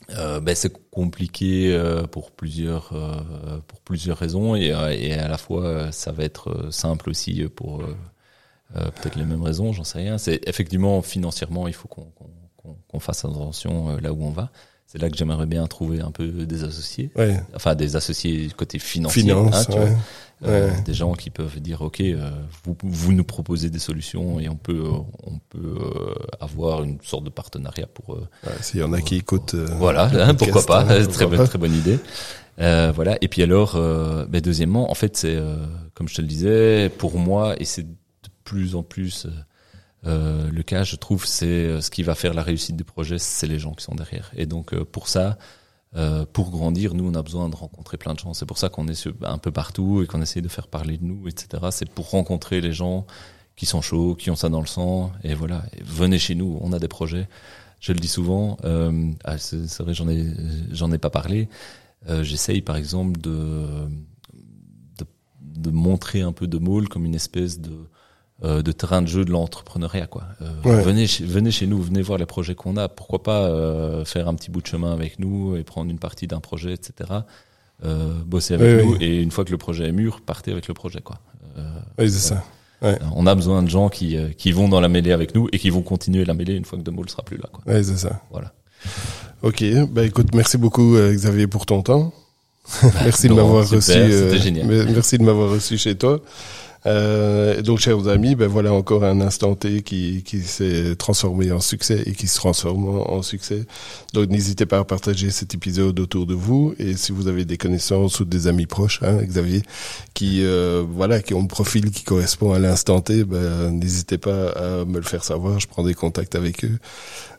euh, ben c'est compliqué euh, pour plusieurs euh, pour plusieurs raisons et euh, et à la fois euh, ça va être simple aussi pour peut-être les mêmes raisons, j'en sais rien. C'est effectivement financièrement, il faut qu'on qu'on fasse attention là où on va. C'est là que j'aimerais bien trouver un peu des associés Ouais. enfin des associés côté financier, Finance, hein, tu vois. ouais. Euh, Ouais. des gens qui peuvent dire ok euh, vous, vous nous proposez des solutions et on peut euh, on peut euh, avoir une sorte de partenariat pour euh, S'il y en a qui écoutent. voilà hein, pourquoi pas hein, très pourquoi bonne pas. très bonne idée euh, voilà et puis alors euh, ben, deuxièmement en fait c'est euh, comme je te le disais pour moi et c'est de plus en plus euh, le cas je trouve c'est euh, ce qui va faire la réussite du projet c'est les gens qui sont derrière et donc euh, pour ça euh, pour grandir, nous, on a besoin de rencontrer plein de gens. C'est pour ça qu'on est un peu partout et qu'on essaye de faire parler de nous, etc. C'est pour rencontrer les gens qui sont chauds, qui ont ça dans le sang. Et voilà, venez chez nous, on a des projets. Je le dis souvent, euh, ah, c'est vrai, j'en ai, j'en ai pas parlé. Euh, J'essaye, par exemple, de, de, de montrer un peu de Maul comme une espèce de, de terrain de jeu de l'entrepreneuriat quoi. Euh, Ouais. Venez chez, venez chez nous, venez voir les projets qu'on a. Pourquoi pas euh, faire un petit bout de chemin avec nous et prendre une partie d'un projet, etc. Euh, bosser avec nous et une fois que le projet est mûr, partez avec le projet quoi. Euh, Oui, c'est ça. euh, on a besoin de gens qui euh, qui vont dans la mêlée avec nous et qui vont continuer la mêlée une fois que Demol sera plus là quoi. Oui, c'est ça. Voilà. Ok, bah écoute, merci beaucoup euh, Xavier pour ton temps. merci de m'avoir reçu. Merci de m'avoir reçu chez toi. Euh, donc, chers amis, ben voilà encore un instant T qui, qui s'est transformé en succès et qui se transforme en, succès. Donc, n'hésitez pas à partager cet épisode autour de vous. Et si vous avez des connaissances ou des amis proches, hein, Xavier, qui euh, voilà, qui ont le profil qui correspond à l'instant T, ben, n'hésitez pas à me le faire savoir. Je prends des contacts avec eux,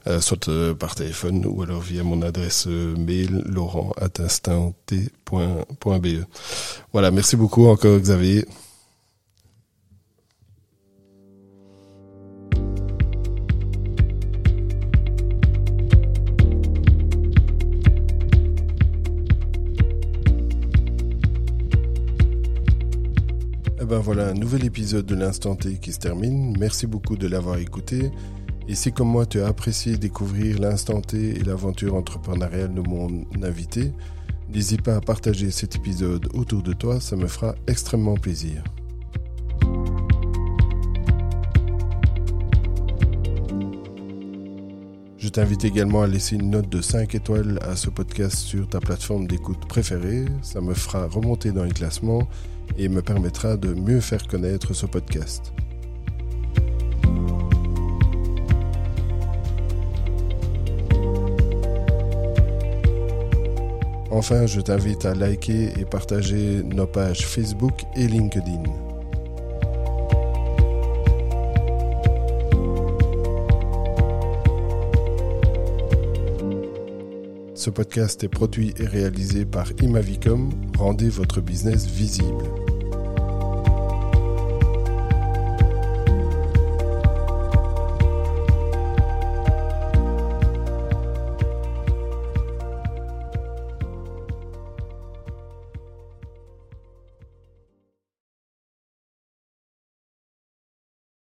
euh, soit euh, par téléphone ou alors via mon adresse euh, mail laurent@instantt.be. Voilà, merci beaucoup encore Xavier. Eh ben voilà, un nouvel épisode de l'Instant T qui se termine. Merci beaucoup de l'avoir écouté. Et si comme moi tu as apprécié découvrir l'instant T et l'aventure entrepreneuriale de mon invité, n'hésite pas à partager cet épisode autour de toi, ça me fera extrêmement plaisir. t'invite également à laisser une note de 5 étoiles à ce podcast sur ta plateforme d'écoute préférée. Ça me fera remonter dans les classements et me permettra de mieux faire connaître ce podcast. Enfin, je t'invite à liker et partager nos pages Facebook et LinkedIn. Ce podcast est produit et réalisé par Imavicom. Rendez votre business visible.